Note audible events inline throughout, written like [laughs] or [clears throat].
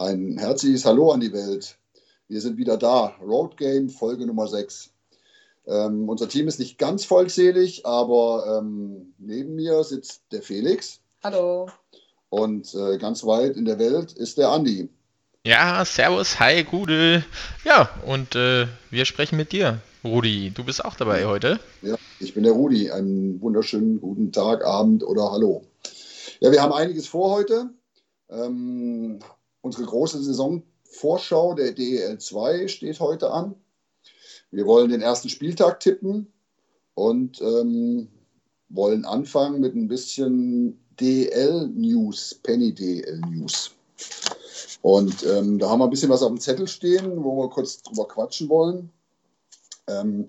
Ein herzliches Hallo an die Welt. Wir sind wieder da. Road Game, Folge Nummer 6. Ähm, unser Team ist nicht ganz vollzählig, aber ähm, neben mir sitzt der Felix. Hallo. Und äh, ganz weit in der Welt ist der Andi. Ja, servus, hi, Gude. Ja, und äh, wir sprechen mit dir, Rudi. Du bist auch dabei heute. Ja, ich bin der Rudi. Einen wunderschönen guten Tag, Abend oder Hallo. Ja, wir haben einiges vor heute. Ähm, unsere große Saisonvorschau der DEL 2 steht heute an. Wir wollen den ersten Spieltag tippen und ähm, wollen anfangen mit ein bisschen DL-News, Penny DL-News. Und ähm, da haben wir ein bisschen was auf dem Zettel stehen, wo wir kurz drüber quatschen wollen. Ähm,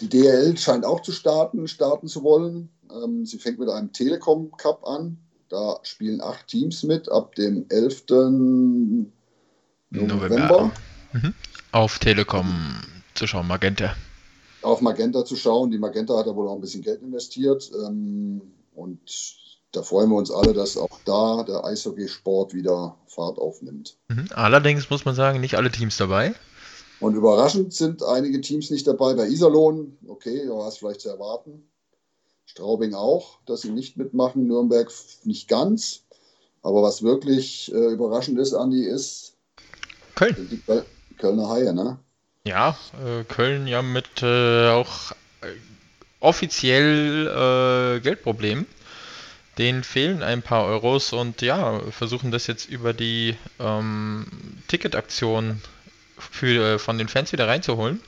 die DL scheint auch zu starten, starten zu wollen. Ähm, sie fängt mit einem Telekom Cup an. Da spielen acht Teams mit ab dem 11. November. November. Mhm. Auf Telekom zu schauen, Magenta. Auf Magenta zu schauen. Die Magenta hat da wohl auch ein bisschen Geld investiert. Ähm, und da freuen wir uns alle, dass auch da der Eishockeysport wieder Fahrt aufnimmt. Mhm. Allerdings muss man sagen, nicht alle Teams dabei. Und überraschend sind einige Teams nicht dabei. Bei Iserlohn, okay, da war es vielleicht zu erwarten. Straubing auch, dass sie nicht mitmachen. Nürnberg nicht ganz. Aber was wirklich äh, überraschend ist, Andi, ist Köln. Die Kölner Haie, ne? Ja, äh, Köln ja mit äh, auch äh, offiziell äh, Geldproblemen. Denen fehlen ein paar Euros und ja, versuchen das jetzt über die ähm, Ticketaktion für, äh, von den Fans wieder reinzuholen.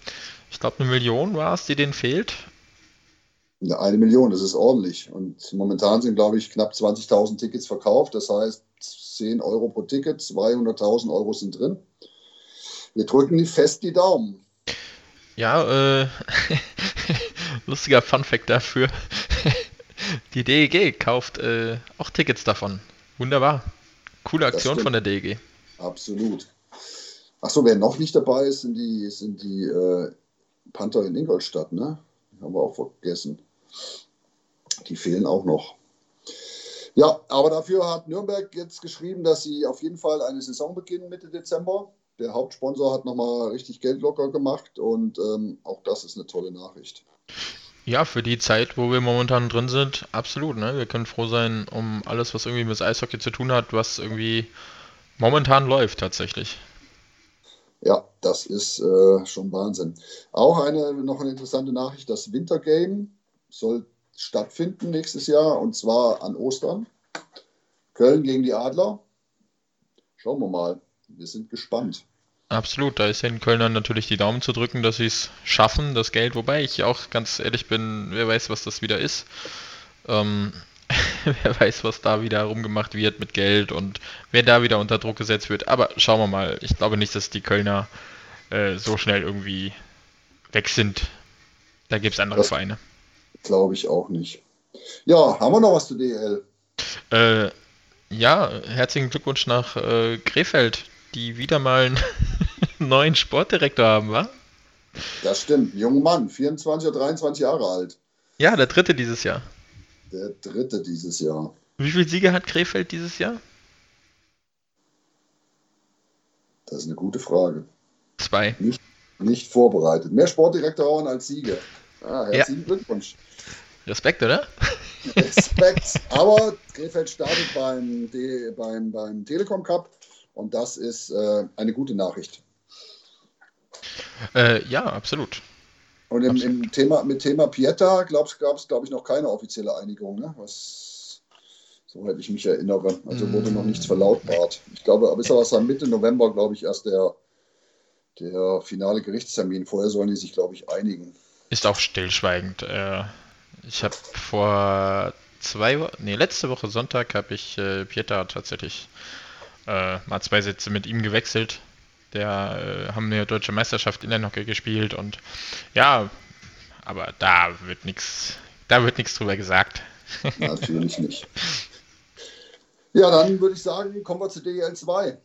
Ich glaube, eine Million war es, die denen fehlt. Eine Million, das ist ordentlich. Und momentan sind, glaube ich, knapp 20.000 Tickets verkauft. Das heißt, 10 Euro pro Ticket, 200.000 Euro sind drin. Wir drücken die fest die Daumen. Ja, äh, [laughs] lustiger Funfact dafür. [laughs] die DEG kauft äh, auch Tickets davon. Wunderbar. Coole Aktion von der DEG. Absolut. Achso, wer noch nicht dabei ist, sind die, sind die äh, Panther in Ingolstadt, ne? Haben wir auch vergessen. Die fehlen auch noch. Ja, aber dafür hat Nürnberg jetzt geschrieben, dass sie auf jeden Fall eine Saison beginnen Mitte Dezember der Hauptsponsor hat nochmal richtig Geld locker gemacht und ähm, auch das ist eine tolle Nachricht. Ja, für die Zeit, wo wir momentan drin sind, absolut. Ne? Wir können froh sein um alles, was irgendwie mit Eishockey zu tun hat, was irgendwie momentan läuft tatsächlich. Ja, das ist äh, schon Wahnsinn. Auch eine noch eine interessante Nachricht: Das Wintergame soll stattfinden nächstes Jahr und zwar an Ostern. Köln gegen die Adler. Schauen wir mal. Wir sind gespannt. Absolut, da ist den Kölnern natürlich die Daumen zu drücken, dass sie es schaffen, das Geld, wobei ich auch ganz ehrlich bin, wer weiß, was das wieder ist. Ähm, [laughs] wer weiß, was da wieder rumgemacht wird mit Geld und wer da wieder unter Druck gesetzt wird. Aber schauen wir mal. Ich glaube nicht, dass die Kölner äh, so schnell irgendwie weg sind. Da gibt es andere das Vereine. Glaube ich auch nicht. Ja, haben wir noch was zu DL? Äh, ja, herzlichen Glückwunsch nach äh, Krefeld die wieder mal einen [laughs] neuen Sportdirektor haben, wa? Das stimmt. Junger Mann, 24 oder 23 Jahre alt. Ja, der dritte dieses Jahr. Der dritte dieses Jahr. Wie viele Siege hat Krefeld dieses Jahr? Das ist eine gute Frage. Zwei. Nicht, nicht vorbereitet. Mehr Sportdirektoren als Siege. Ah, herzlichen ja. Glückwunsch. Respekt, oder? Respekt. [laughs] Aber Krefeld startet beim, beim, beim Telekom Cup und das ist äh, eine gute Nachricht. Äh, ja, absolut. Und im, im, Thema, mit Thema Pieta gab es, glaube ich, noch keine offizielle Einigung, ne? Was, soweit ich mich erinnere. Also wurde noch nichts verlautbart. Ich glaube, bis aber Mitte November, glaube ich, erst der, der finale Gerichtstermin. Vorher sollen die sich, glaube ich, einigen. Ist auch stillschweigend. Äh, ich habe vor zwei Wochen, nee, letzte Woche Sonntag habe ich äh, Pieta tatsächlich äh, mal zwei Sätze mit ihm gewechselt. Der äh, haben eine deutsche Meisterschaft in der Inlinehockey gespielt und ja, aber da wird nichts, da wird nichts drüber gesagt. Natürlich nicht. Ja, dann würde ich sagen, kommen wir zu DL 2.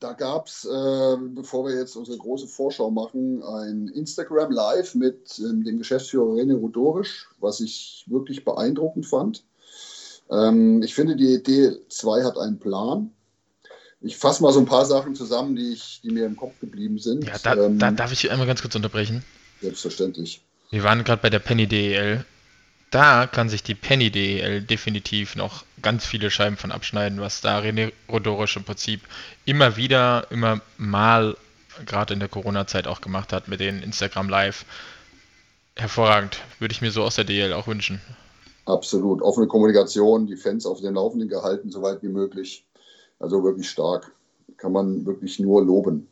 Da gab es, äh, bevor wir jetzt unsere große Vorschau machen, ein Instagram Live mit ähm, dem Geschäftsführer René Rudorisch, was ich wirklich beeindruckend fand. Ähm, ich finde, die DL2 hat einen Plan. ich fasse mal so ein paar Sachen zusammen, die, ich, die mir im Kopf geblieben sind. Ja, da, ähm, da darf ich einmal ganz kurz unterbrechen. Selbstverständlich. Wir waren gerade bei der Penny DEL. Da kann sich die Penny DEL definitiv noch ganz viele Scheiben von abschneiden, was da René Rodorisch im Prinzip immer wieder, immer mal, gerade in der Corona-Zeit auch gemacht hat mit den Instagram Live. Hervorragend. Würde ich mir so aus der DL auch wünschen. Absolut. Offene Kommunikation, die Fans auf dem Laufenden gehalten, so weit wie möglich. Also wirklich stark. Kann man wirklich nur loben.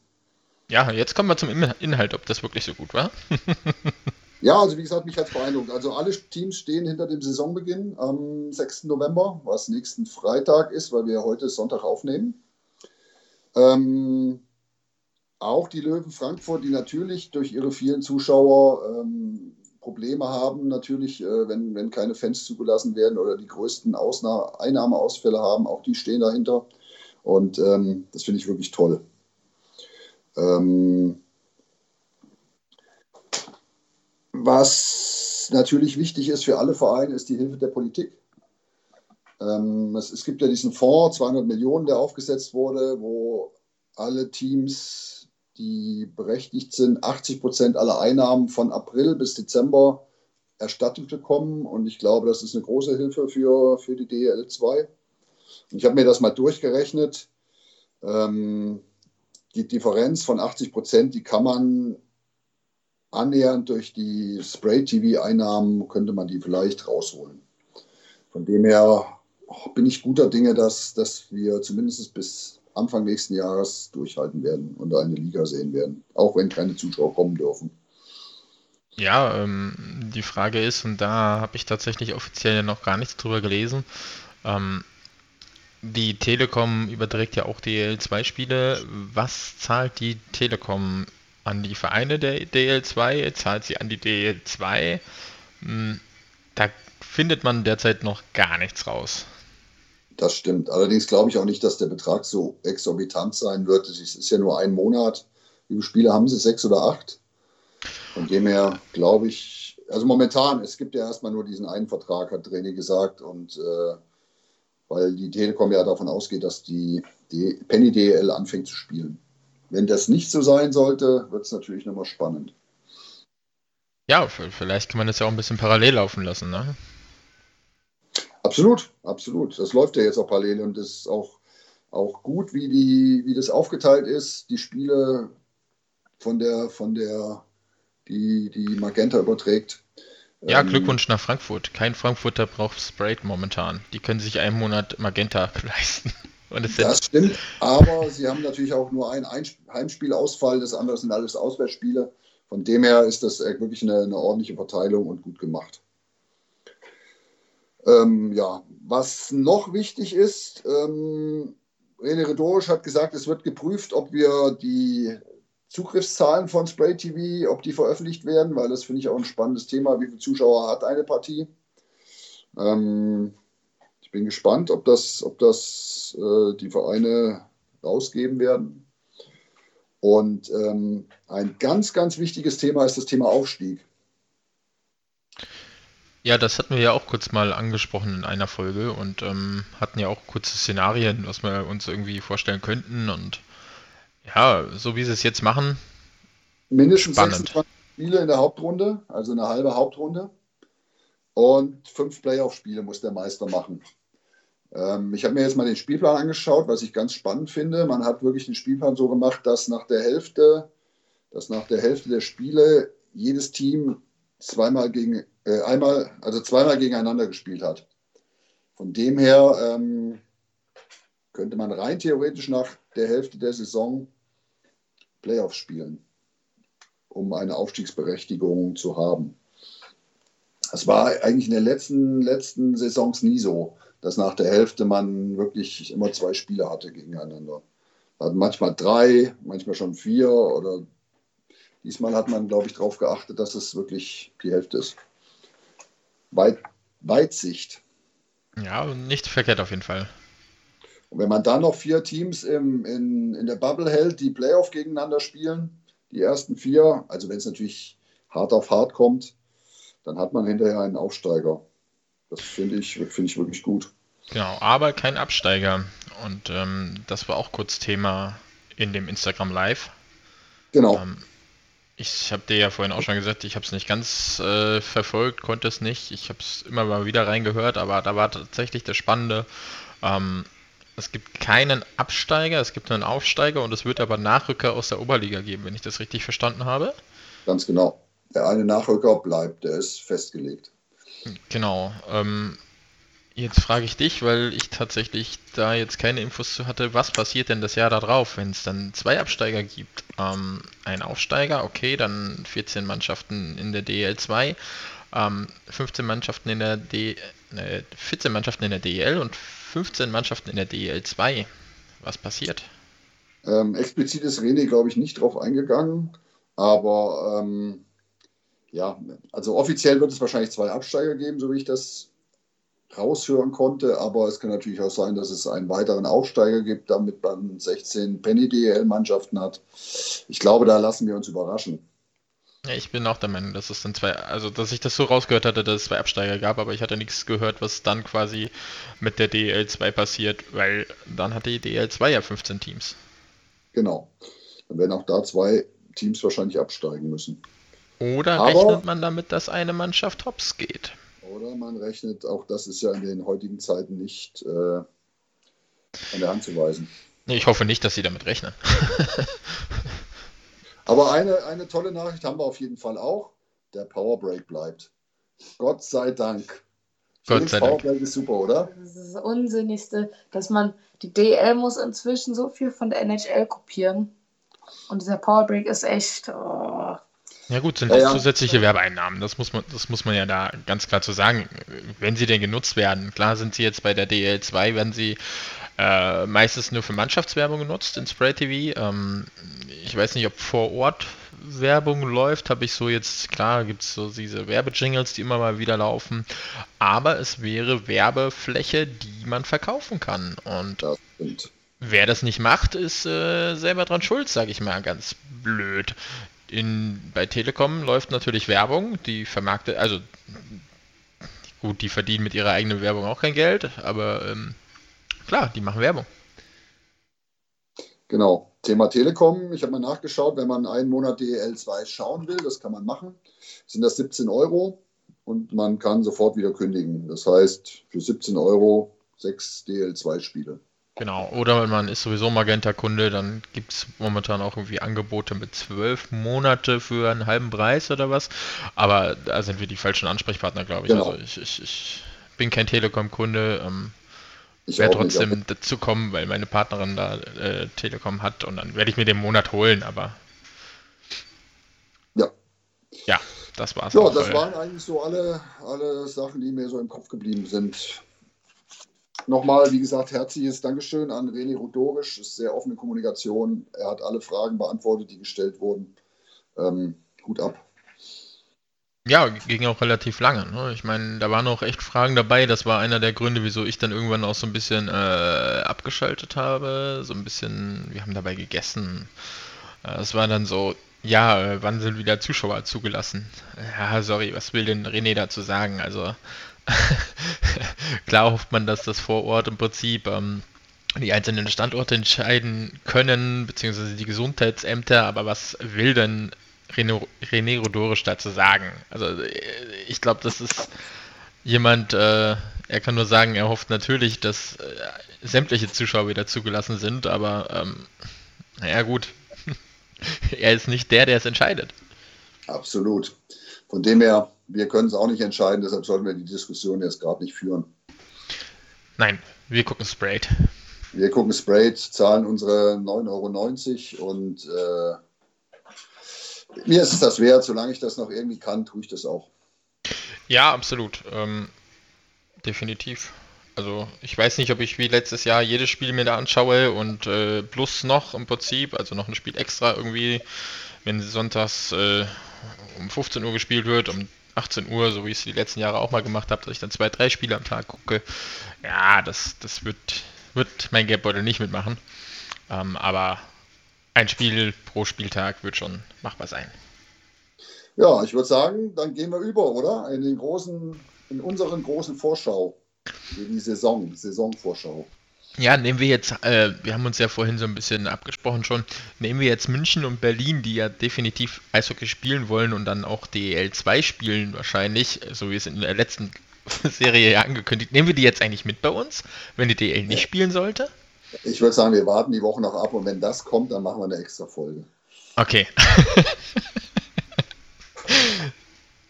Ja, jetzt kommen wir zum Inhalt, ob das wirklich so gut war. [laughs] ja, also wie gesagt, mich hat es beeindruckt. Also alle Teams stehen hinter dem Saisonbeginn am 6. November, was nächsten Freitag ist, weil wir heute Sonntag aufnehmen. Ähm, auch die Löwen Frankfurt, die natürlich durch ihre vielen Zuschauer ähm, Probleme haben, natürlich, äh, wenn, wenn keine Fans zugelassen werden oder die größten Ausnahme Einnahmeausfälle haben, auch die stehen dahinter. Und ähm, das finde ich wirklich toll. Ähm, was natürlich wichtig ist für alle Vereine, ist die Hilfe der Politik. Ähm, es, es, gibt ja diesen Fonds, 200 Millionen, der aufgesetzt wurde, wo alle Teams, die berechtigt sind, 80 Prozent aller Einnahmen von April bis Dezember erstattet bekommen. Und ich glaube, das ist eine große Hilfe für, für die DL2. Und ich habe mir das mal durchgerechnet. Ähm, die Differenz von 80 Prozent, die kann man annähernd durch die Spray-TV-Einnahmen, könnte man die vielleicht rausholen. Von dem her bin ich guter Dinge, dass, dass wir zumindest bis Anfang nächsten Jahres durchhalten werden und eine Liga sehen werden, auch wenn keine Zuschauer kommen dürfen. Ja, ähm, die Frage ist, und da habe ich tatsächlich offiziell noch gar nichts drüber gelesen, ähm, die Telekom überträgt ja auch DL2-Spiele. Was zahlt die Telekom an die Vereine der DL2? Zahlt sie an die DL2? Hm, da findet man derzeit noch gar nichts raus. Das stimmt. Allerdings glaube ich auch nicht, dass der Betrag so exorbitant sein wird. Es ist ja nur ein Monat. Wie viele Spiele haben sie? Sechs oder acht? Von dem her glaube ich, also momentan, es gibt ja erstmal nur diesen einen Vertrag, hat René gesagt. Und äh, weil die Telekom ja davon ausgeht, dass die, die Penny DL anfängt zu spielen. Wenn das nicht so sein sollte, wird es natürlich nochmal spannend. Ja, vielleicht kann man das ja auch ein bisschen parallel laufen lassen, ne? Absolut, absolut. Das läuft ja jetzt auch parallel und ist auch, auch gut, wie, die, wie das aufgeteilt ist. Die Spiele von der, von der, die, die Magenta überträgt, ja, ähm, Glückwunsch nach Frankfurt. Kein Frankfurter braucht Sprite momentan. Die können sich einen Monat Magenta [laughs] leisten. Das stimmt, aber sie haben natürlich auch nur ein Heimspielausfall, das andere sind alles Auswärtsspiele. Von dem her ist das wirklich eine, eine ordentliche Verteilung und gut gemacht. Ähm, ja, was noch wichtig ist, ähm, René Redorisch hat gesagt, es wird geprüft, ob wir die Zugriffszahlen von Spray TV, ob die veröffentlicht werden, weil das finde ich auch ein spannendes Thema. Wie viele Zuschauer hat eine Partie? Ähm, bin gespannt, ob das, ob das äh, die Vereine rausgeben werden. Und ähm, ein ganz, ganz wichtiges Thema ist das Thema Aufstieg. Ja, das hatten wir ja auch kurz mal angesprochen in einer Folge und ähm, hatten ja auch kurze Szenarien, was wir uns irgendwie vorstellen könnten. Und ja, so wie sie es jetzt machen. Mindestens spannend. 26 Spiele in der Hauptrunde, also eine halbe Hauptrunde. Und fünf Playoff-Spiele muss der Meister machen. Ähm, ich habe mir jetzt mal den Spielplan angeschaut, was ich ganz spannend finde. Man hat wirklich den Spielplan so gemacht, dass nach der Hälfte, dass nach der Hälfte der Spiele jedes Team zweimal gegen, äh, einmal, also zweimal gegeneinander gespielt hat. Von dem her ähm, könnte man rein theoretisch nach der Hälfte der Saison Playoffs spielen, um eine Aufstiegsberechtigung zu haben. Es war eigentlich in den letzten, letzten Saisons nie so, dass nach der Hälfte man wirklich immer zwei Spiele hatte gegeneinander. Man manchmal drei, manchmal schon vier oder diesmal hat man, glaube ich, darauf geachtet, dass es wirklich die Hälfte ist. Weit, Weitsicht. Ja, nicht verkehrt auf jeden Fall. Und wenn man dann noch vier Teams im, in, in der Bubble hält, die Playoff gegeneinander spielen, die ersten vier, also wenn es natürlich hart auf hart kommt, dann hat man hinterher einen Aufsteiger. Das finde ich, find ich wirklich gut. Genau, aber kein Absteiger. Und ähm, das war auch kurz Thema in dem Instagram Live. Genau. Ähm, ich habe dir ja vorhin auch schon gesagt, ich habe es nicht ganz äh, verfolgt, konnte es nicht. Ich habe es immer mal wieder reingehört, aber da war tatsächlich das Spannende. Ähm, es gibt keinen Absteiger, es gibt einen Aufsteiger und es wird aber Nachrücker aus der Oberliga geben, wenn ich das richtig verstanden habe. Ganz genau. Der eine Nachrücker bleibt, der ist festgelegt. Genau. Ähm, Jetzt frage ich dich, weil ich tatsächlich da jetzt keine Infos zu hatte, was passiert denn das Jahr darauf, wenn es dann zwei Absteiger gibt? Ähm, ein Aufsteiger, okay, dann 14 Mannschaften in der DL2, ähm, 15 Mannschaften in der D, äh, 14 Mannschaften in der DL und 15 Mannschaften in der DL2. Was passiert? Ähm, explizit ist René, glaube ich, nicht drauf eingegangen, aber ähm, ja, also offiziell wird es wahrscheinlich zwei Absteiger geben, so wie ich das raushören konnte. Aber es kann natürlich auch sein, dass es einen weiteren Aufsteiger gibt, damit man 16 Penny-DL-Mannschaften hat. Ich glaube, da lassen wir uns überraschen. Ja, ich bin auch der Meinung, dass es dann zwei, also dass ich das so rausgehört hatte, dass es zwei Absteiger gab, aber ich hatte nichts gehört, was dann quasi mit der DL2 passiert, weil dann hat die DL2 ja 15 Teams. Genau. Dann werden auch da zwei Teams wahrscheinlich absteigen müssen. Oder aber, rechnet man damit, dass eine Mannschaft hops geht? Oder man rechnet, auch das ist ja in den heutigen Zeiten nicht äh, an der Hand zu weisen. Ich hoffe nicht, dass sie damit rechnen. [laughs] Aber eine, eine tolle Nachricht haben wir auf jeden Fall auch. Der Powerbreak bleibt. Gott sei Dank. Gott sei Dank. Powerbreak ist super, oder? Das ist das Unsinnigste, dass man, die DL muss inzwischen so viel von der NHL kopieren. Und dieser Powerbreak ist echt, oh, ja gut, sind ja, ja. zusätzliche Werbeeinnahmen. Das muss man, das muss man ja da ganz klar zu sagen. Wenn sie denn genutzt werden, klar sind sie jetzt bei der DL2, werden sie äh, meistens nur für Mannschaftswerbung genutzt in Spray TV. Ähm, ich weiß nicht, ob vor Ort Werbung läuft, habe ich so jetzt, klar, gibt es so diese Werbejingles, die immer mal wieder laufen, aber es wäre Werbefläche, die man verkaufen kann. Und wer das nicht macht, ist äh, selber dran schuld, sage ich mal ganz blöd in, bei Telekom läuft natürlich Werbung, die vermarktet, also gut, die verdienen mit ihrer eigenen Werbung auch kein Geld, aber ähm, klar, die machen Werbung. Genau, Thema Telekom. Ich habe mal nachgeschaut, wenn man einen Monat DL2 schauen will, das kann man machen, sind das 17 Euro und man kann sofort wieder kündigen. Das heißt, für 17 Euro sechs DL2-Spiele. Genau, oder man ist sowieso Magenta-Kunde, dann gibt es momentan auch irgendwie Angebote mit zwölf Monate für einen halben Preis oder was. Aber da sind wir die falschen Ansprechpartner, glaube ich. Genau. Also ich, ich, ich, bin kein Telekom-Kunde. Ähm, ich werde trotzdem nicht, dazu kommen, weil meine Partnerin da äh, Telekom hat und dann werde ich mir den Monat holen, aber. Ja. Ja, das war's. Ja, das waren eigentlich so alle, alle Sachen, die mir so im Kopf geblieben sind. Nochmal, wie gesagt, herzliches Dankeschön an René Rudorisch. Ist sehr offene Kommunikation. Er hat alle Fragen beantwortet, die gestellt wurden. Ähm, Hut ab. Ja, ging auch relativ lange. Ne? Ich meine, da waren auch echt Fragen dabei. Das war einer der Gründe, wieso ich dann irgendwann auch so ein bisschen äh, abgeschaltet habe. So ein bisschen, wir haben dabei gegessen. Äh, es war dann so, ja, äh, wann sind wieder Zuschauer zugelassen? Ja, sorry, was will denn René dazu sagen? Also, [laughs] Klar hofft man, dass das vor Ort im Prinzip ähm, die einzelnen Standorte entscheiden können, beziehungsweise die Gesundheitsämter, aber was will denn René, René Rodorisch dazu sagen? Also äh, ich glaube, das ist jemand, äh, er kann nur sagen, er hofft natürlich, dass äh, sämtliche Zuschauer wieder zugelassen sind, aber ähm, naja gut, [laughs] er ist nicht der, der es entscheidet. Absolut. Von dem her, wir können es auch nicht entscheiden, deshalb sollten wir die Diskussion jetzt gerade nicht führen. Nein, wir gucken Sprayed. Wir gucken Sprayed, zahlen unsere 9,90 Euro und äh, mir ist es das wert, solange ich das noch irgendwie kann, tue ich das auch. Ja, absolut. Ähm, definitiv. Also ich weiß nicht, ob ich wie letztes Jahr jedes Spiel mir da anschaue und äh, plus noch im Prinzip, also noch ein Spiel extra irgendwie, wenn sonntags äh, um 15 Uhr gespielt wird, um 18 Uhr, so wie ich es die letzten Jahre auch mal gemacht habe, dass ich dann zwei, drei Spiele am Tag gucke. Ja, das, das wird, wird mein Geldbeutel nicht mitmachen. Ähm, aber ein Spiel pro Spieltag wird schon machbar sein. Ja, ich würde sagen, dann gehen wir über, oder? In den großen, in unseren großen Vorschau für die Saison, Saisonvorschau. Ja, nehmen wir jetzt, äh, wir haben uns ja vorhin so ein bisschen abgesprochen schon, nehmen wir jetzt München und Berlin, die ja definitiv Eishockey spielen wollen und dann auch DEL 2 spielen wahrscheinlich, so wie es in der letzten [laughs] Serie ja angekündigt. Nehmen wir die jetzt eigentlich mit bei uns, wenn die DEL nicht spielen sollte? Ich würde sagen, wir warten die Woche noch ab und wenn das kommt, dann machen wir eine extra Folge. Okay. [laughs]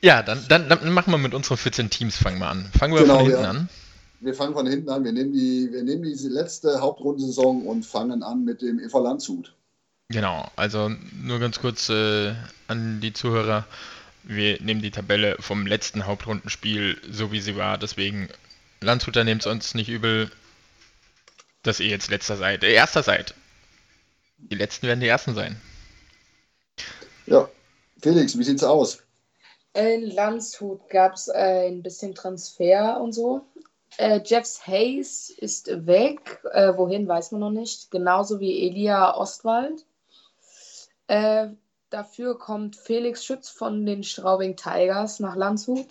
ja, dann, dann, dann, machen wir mit unseren 14 Teams, fangen wir an. Fangen wir genau, von hinten ja. an wir fangen von hinten an. Wir nehmen, die, wir nehmen diese letzte Hauptrundensaison und fangen an mit dem EV Landshut. Genau, also nur ganz kurz äh, an die Zuhörer. Wir nehmen die Tabelle vom letzten Hauptrundenspiel so wie sie war. Deswegen, Landshuter nehmt es uns nicht übel, dass ihr jetzt letzter seid, äh, erster seid. Die letzten werden die ersten sein. Ja, Felix, wie sieht's aus? In Landshut gab es äh, ein bisschen Transfer und so. Äh, Jeffs Hayes ist weg. Äh, wohin weiß man noch nicht. Genauso wie Elia Ostwald. Äh, dafür kommt Felix Schütz von den Straubing Tigers nach Landshut.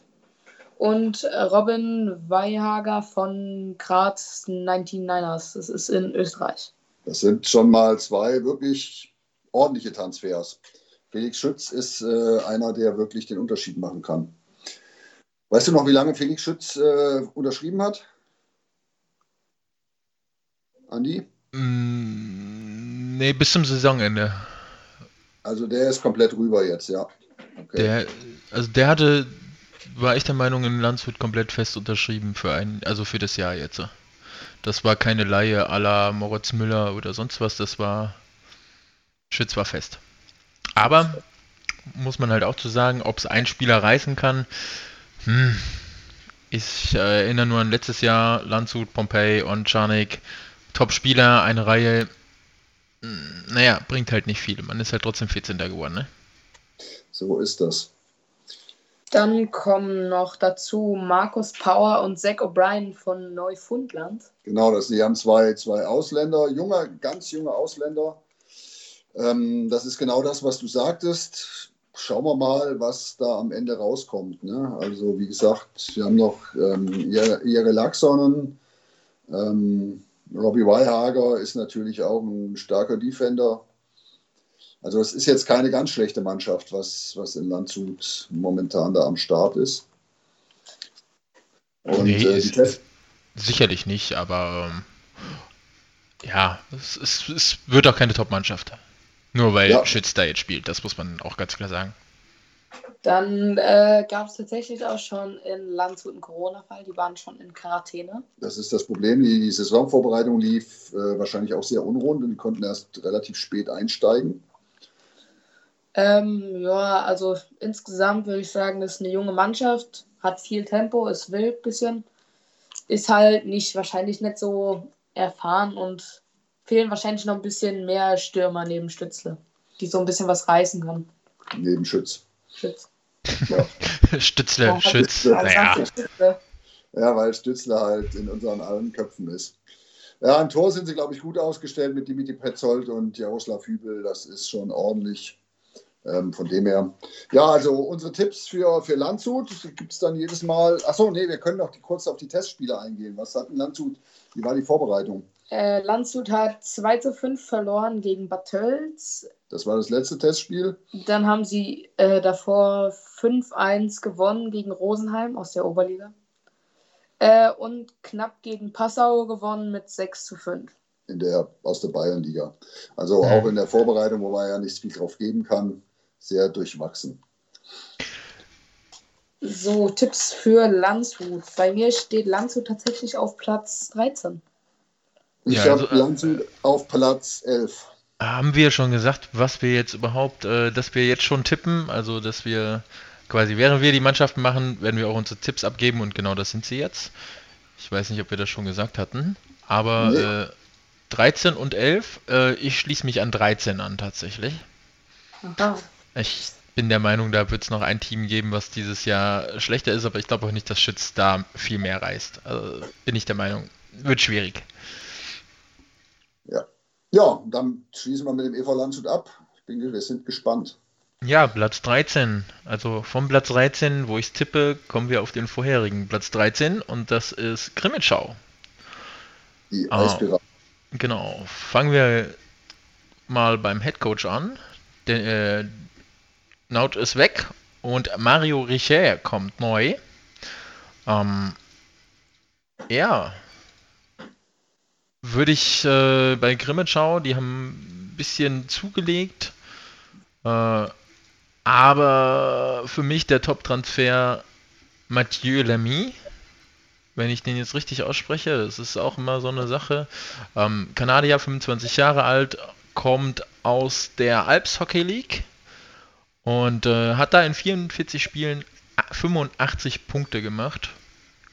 Und äh, Robin Weihager von Graz 99ers. Das ist in Österreich. Das sind schon mal zwei wirklich ordentliche Transfers. Felix Schütz ist äh, einer, der wirklich den Unterschied machen kann. Weißt du noch, wie lange Felix Schütz äh, unterschrieben hat? Andi? Mm, nee, bis zum Saisonende. Also der ist komplett rüber jetzt, ja. Okay. Der, also der hatte, war ich der Meinung, in Landshut komplett fest unterschrieben für ein, also für das Jahr jetzt. Das war keine Laie à la Moritz Müller oder sonst was, das war Schütz war fest. Aber muss man halt auch zu sagen, ob es ein Spieler reißen kann, hm. Ich äh, erinnere nur an letztes Jahr, Landshut, Pompey und Czarnik. Top-Spieler, eine Reihe. Hm, naja, bringt halt nicht viel. Man ist halt trotzdem 14. geworden, ne? So ist das. Dann kommen noch dazu Markus Power und Zach O'Brien von Neufundland. Genau, das, die haben zwei, zwei Ausländer, junge, ganz junge Ausländer. Ähm, das ist genau das, was du sagtest schauen wir mal, was da am Ende rauskommt. Ne? Also wie gesagt, wir haben noch ähm, Jere Laxonen, ähm, Robbie Weihager ist natürlich auch ein starker Defender. Also es ist jetzt keine ganz schlechte Mannschaft, was, was in Landshut momentan da am Start ist. Und, nee, äh, ist, sicherlich nicht, aber ähm, ja, es, es, es wird auch keine Top-Mannschaft. Nur weil ja. Schütz da jetzt spielt, das muss man auch ganz klar sagen. Dann äh, gab es tatsächlich auch schon in Landshut einen Corona-Fall, die waren schon in Quarantäne. Das ist das Problem, die Saisonvorbereitung lief äh, wahrscheinlich auch sehr unrund und die konnten erst relativ spät einsteigen. Ähm, ja, also insgesamt würde ich sagen, das ist eine junge Mannschaft, hat viel Tempo, ist wild ein bisschen, ist halt nicht, wahrscheinlich nicht so erfahren und fehlen wahrscheinlich noch ein bisschen mehr Stürmer neben Stützle, die so ein bisschen was reißen können. Neben Schütz. Schütz. Ja. [laughs] Stützle, ja, Schütz. Naja. Ja, weil Stützle halt in unseren allen Köpfen ist. Ja, im Tor sind sie, glaube ich, gut ausgestellt mit Dimitri Petzold und Jaroslav Hübel. Das ist schon ordentlich. Ähm, von dem her. Ja, also unsere Tipps für, für Landshut gibt es dann jedes Mal. Achso, nee, wir können noch die, kurz auf die Testspiele eingehen. Was hat Landshut? Wie war die Vorbereitung? Äh, Landshut hat 2 zu 5 verloren gegen Bad Tölz. Das war das letzte Testspiel. Dann haben sie äh, davor 5-1 gewonnen gegen Rosenheim aus der Oberliga. Äh, und knapp gegen Passau gewonnen mit 6 zu 5. In der, aus der Bayernliga. Also auch in der Vorbereitung, wo man ja nicht viel drauf geben kann, sehr durchwachsen. So, Tipps für Landshut. Bei mir steht Landshut tatsächlich auf Platz 13. Ich ja, habe also, Landshut äh, auf Platz 11. Haben wir schon gesagt, was wir jetzt überhaupt, äh, dass wir jetzt schon tippen? Also, dass wir quasi, während wir die Mannschaften machen, werden wir auch unsere Tipps abgeben und genau das sind sie jetzt. Ich weiß nicht, ob wir das schon gesagt hatten, aber nee. äh, 13 und 11, äh, ich schließe mich an 13 an tatsächlich. Aha. Ich bin der Meinung, da wird es noch ein Team geben, was dieses Jahr schlechter ist, aber ich glaube auch nicht, dass Schütz da viel mehr reißt. Also bin ich der Meinung, wird schwierig. Ja. Dann schließen wir mit dem EV Landshut ab. Ich bin, wir sind gespannt. Ja, Platz 13. Also vom Platz 13, wo ich tippe, kommen wir auf den vorherigen Platz 13 und das ist Grimmitschau. Die. Eispiraten. Genau. Fangen wir mal beim Headcoach an. Der, äh, Naut ist weg und Mario Richer kommt neu. Ähm, ja. Würde ich äh, bei Grimmitschau, die haben ein bisschen zugelegt. Äh, aber für mich der Top-Transfer Mathieu Lamy. Wenn ich den jetzt richtig ausspreche, das ist auch immer so eine Sache. Ähm, Kanadier, 25 Jahre alt, kommt aus der Alps Hockey League und äh, hat da in 44 Spielen 85 Punkte gemacht.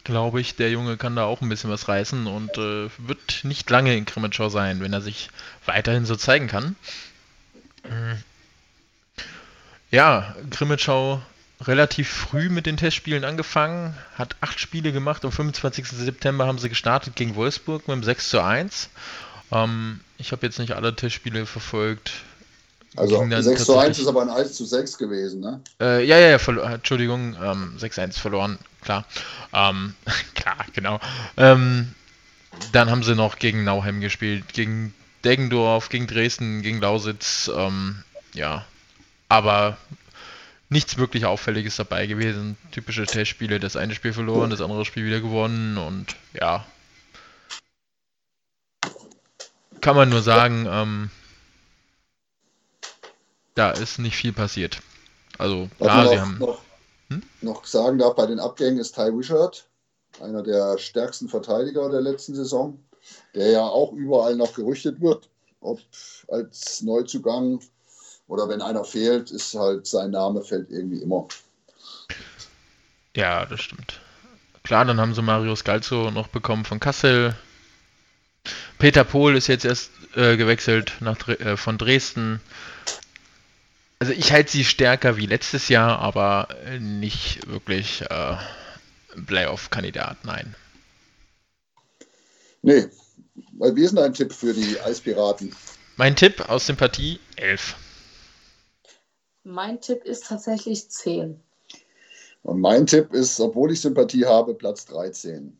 Glaube ich, der Junge kann da auch ein bisschen was reißen und äh, wird nicht lange in Krimitschau sein, wenn er sich weiterhin so zeigen kann. Mhm. Ja, Krimitschau relativ früh mit den Testspielen angefangen, hat acht Spiele gemacht. Am 25. September haben sie gestartet gegen Wolfsburg mit einem 6 zu 1. Ähm, ich habe jetzt nicht alle Testspiele verfolgt. Also 6 zu 1 ist aber ein 1 zu 6 gewesen, ne? Äh, ja, ja, ja, Entschuldigung, ähm, 6-1 verloren, klar. Ähm, [laughs] klar, genau. Ähm, dann haben sie noch gegen Nauheim gespielt, gegen Deggendorf, gegen Dresden, gegen Lausitz, ähm, ja. Aber nichts wirklich Auffälliges dabei gewesen. Typische Testspiele, das eine Spiel verloren, das andere Spiel wieder gewonnen und ja. Kann man nur sagen, ähm, da ist nicht viel passiert. Also, klar, sie haben. Noch, hm? noch sagen darf, bei den Abgängen ist Ty Wishart, einer der stärksten Verteidiger der letzten Saison, der ja auch überall noch gerüchtet wird, ob als Neuzugang oder wenn einer fehlt, ist halt sein Name fällt irgendwie immer. Ja, das stimmt. Klar, dann haben sie Mario Scalzo noch bekommen von Kassel. Peter Pohl ist jetzt erst äh, gewechselt nach, äh, von Dresden. Also ich halte sie stärker wie letztes Jahr, aber nicht wirklich äh, Playoff-Kandidat, nein. Nee. Wie ist denn dein Tipp für die Eispiraten? Mein Tipp aus Sympathie 11. Mein Tipp ist tatsächlich 10. Und mein Tipp ist, obwohl ich Sympathie habe, Platz 13.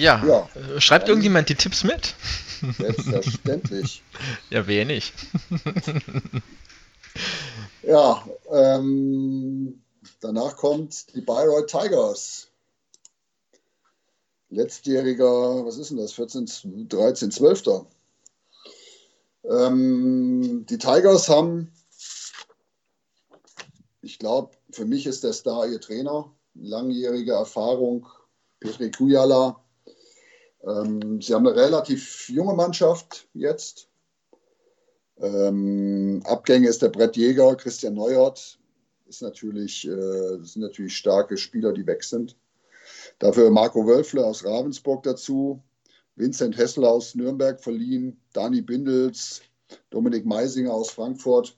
Ja, ja. Schreibt irgendjemand die Tipps mit? Selbstverständlich. [laughs] ja, wer nicht? [laughs] ja, ähm, danach kommt die Bayreuth Tigers. Letztjähriger, was ist denn das? 14, 13, 12. Ähm, die Tigers haben, ich glaube, für mich ist der Star ihr Trainer. Langjährige Erfahrung, Petri Kujala, ähm, sie haben eine relativ junge Mannschaft jetzt. Ähm, Abgänge ist der Brett Jäger, Christian Neuert. Natürlich, äh, sind natürlich starke Spieler, die weg sind. Dafür Marco Wölfle aus Ravensburg dazu, Vincent Hessel aus Nürnberg verliehen, Dani Bindels, Dominik Meisinger aus Frankfurt.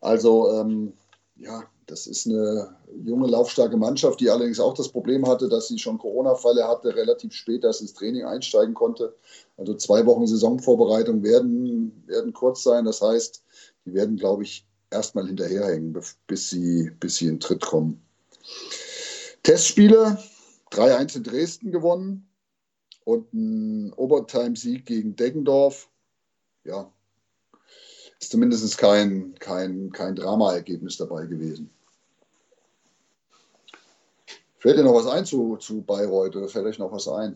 Also ähm, ja, das ist eine junge, laufstarke Mannschaft, die allerdings auch das Problem hatte, dass sie schon Corona-Fälle hatte, relativ spät erst ins Training einsteigen konnte. Also zwei Wochen Saisonvorbereitung werden, werden kurz sein. Das heißt, die werden, glaube ich, erstmal hinterherhängen, bis sie, bis sie in Tritt kommen. Testspiele, 3-1 in Dresden gewonnen und ein Overtime-Sieg gegen Deggendorf. Ja, ist zumindest kein, kein, kein Drama-Ergebnis dabei gewesen. Fällt dir noch was ein zu, zu Bayreuth oder fällt euch noch was ein?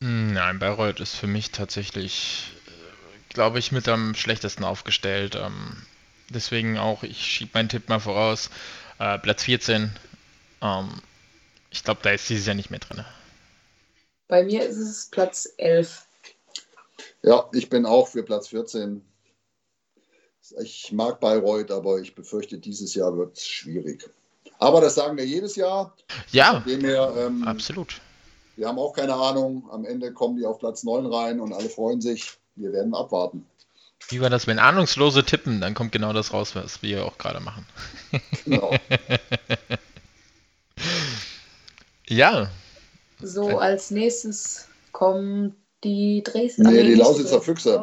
Nein, Bayreuth ist für mich tatsächlich, glaube ich, mit am schlechtesten aufgestellt. Ähm, deswegen auch, ich schiebe meinen Tipp mal voraus. Äh, Platz 14. Ähm, ich glaube, da ist dieses Jahr nicht mehr drin. Bei mir ist es Platz 11. Ja, ich bin auch für Platz 14. Ich mag Bayreuth, aber ich befürchte, dieses Jahr wird es schwierig. Aber das sagen wir jedes Jahr. Ja, her, ähm, absolut. Wir haben auch keine Ahnung. Am Ende kommen die auf Platz 9 rein und alle freuen sich. Wir werden abwarten. Wie war das, wenn Ahnungslose tippen, dann kommt genau das raus, was wir auch gerade machen. Genau. [laughs] ja. So, als nächstes kommt die Dresden. Nee, die Lausitzer Füchse.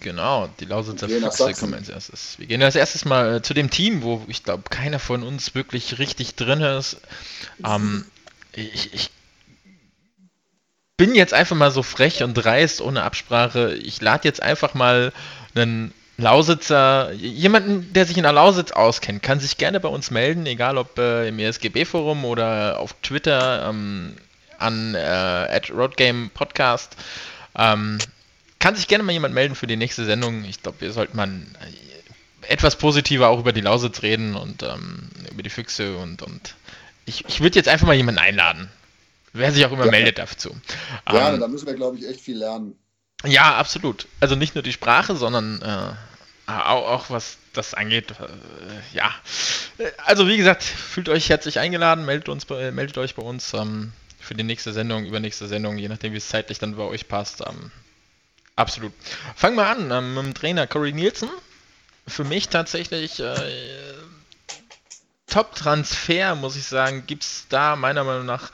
Genau, die Lausitzer Füchse kommen als erstes. Wir gehen als erstes mal äh, zu dem Team, wo ich glaube, keiner von uns wirklich richtig drin ist. Ähm, ich, ich bin jetzt einfach mal so frech und dreist ohne Absprache. Ich lade jetzt einfach mal einen Lausitzer, jemanden, der sich in der Lausitz auskennt, kann sich gerne bei uns melden, egal ob äh, im ESGB-Forum oder auf Twitter ähm, an äh, Roadgame Podcast. Ähm, kann sich gerne mal jemand melden für die nächste Sendung. Ich glaube, wir sollten mal etwas positiver auch über die Lausitz reden und ähm, über die Füchse und, und ich, ich würde jetzt einfach mal jemanden einladen. Wer sich auch immer ja. meldet dazu. Ja, ähm, da müssen wir, glaube ich, echt viel lernen. Ja, absolut. Also nicht nur die Sprache, sondern äh, auch, auch, was das angeht. Äh, ja. Also wie gesagt, fühlt euch herzlich eingeladen, meldet, uns, meldet euch bei uns ähm, für die nächste Sendung, übernächste Sendung, je nachdem, wie es zeitlich dann bei euch passt. Ähm, absolut. Fangen wir an ähm, mit dem Trainer Corey Nielsen. Für mich tatsächlich äh, Top-Transfer, muss ich sagen, gibt es da meiner Meinung nach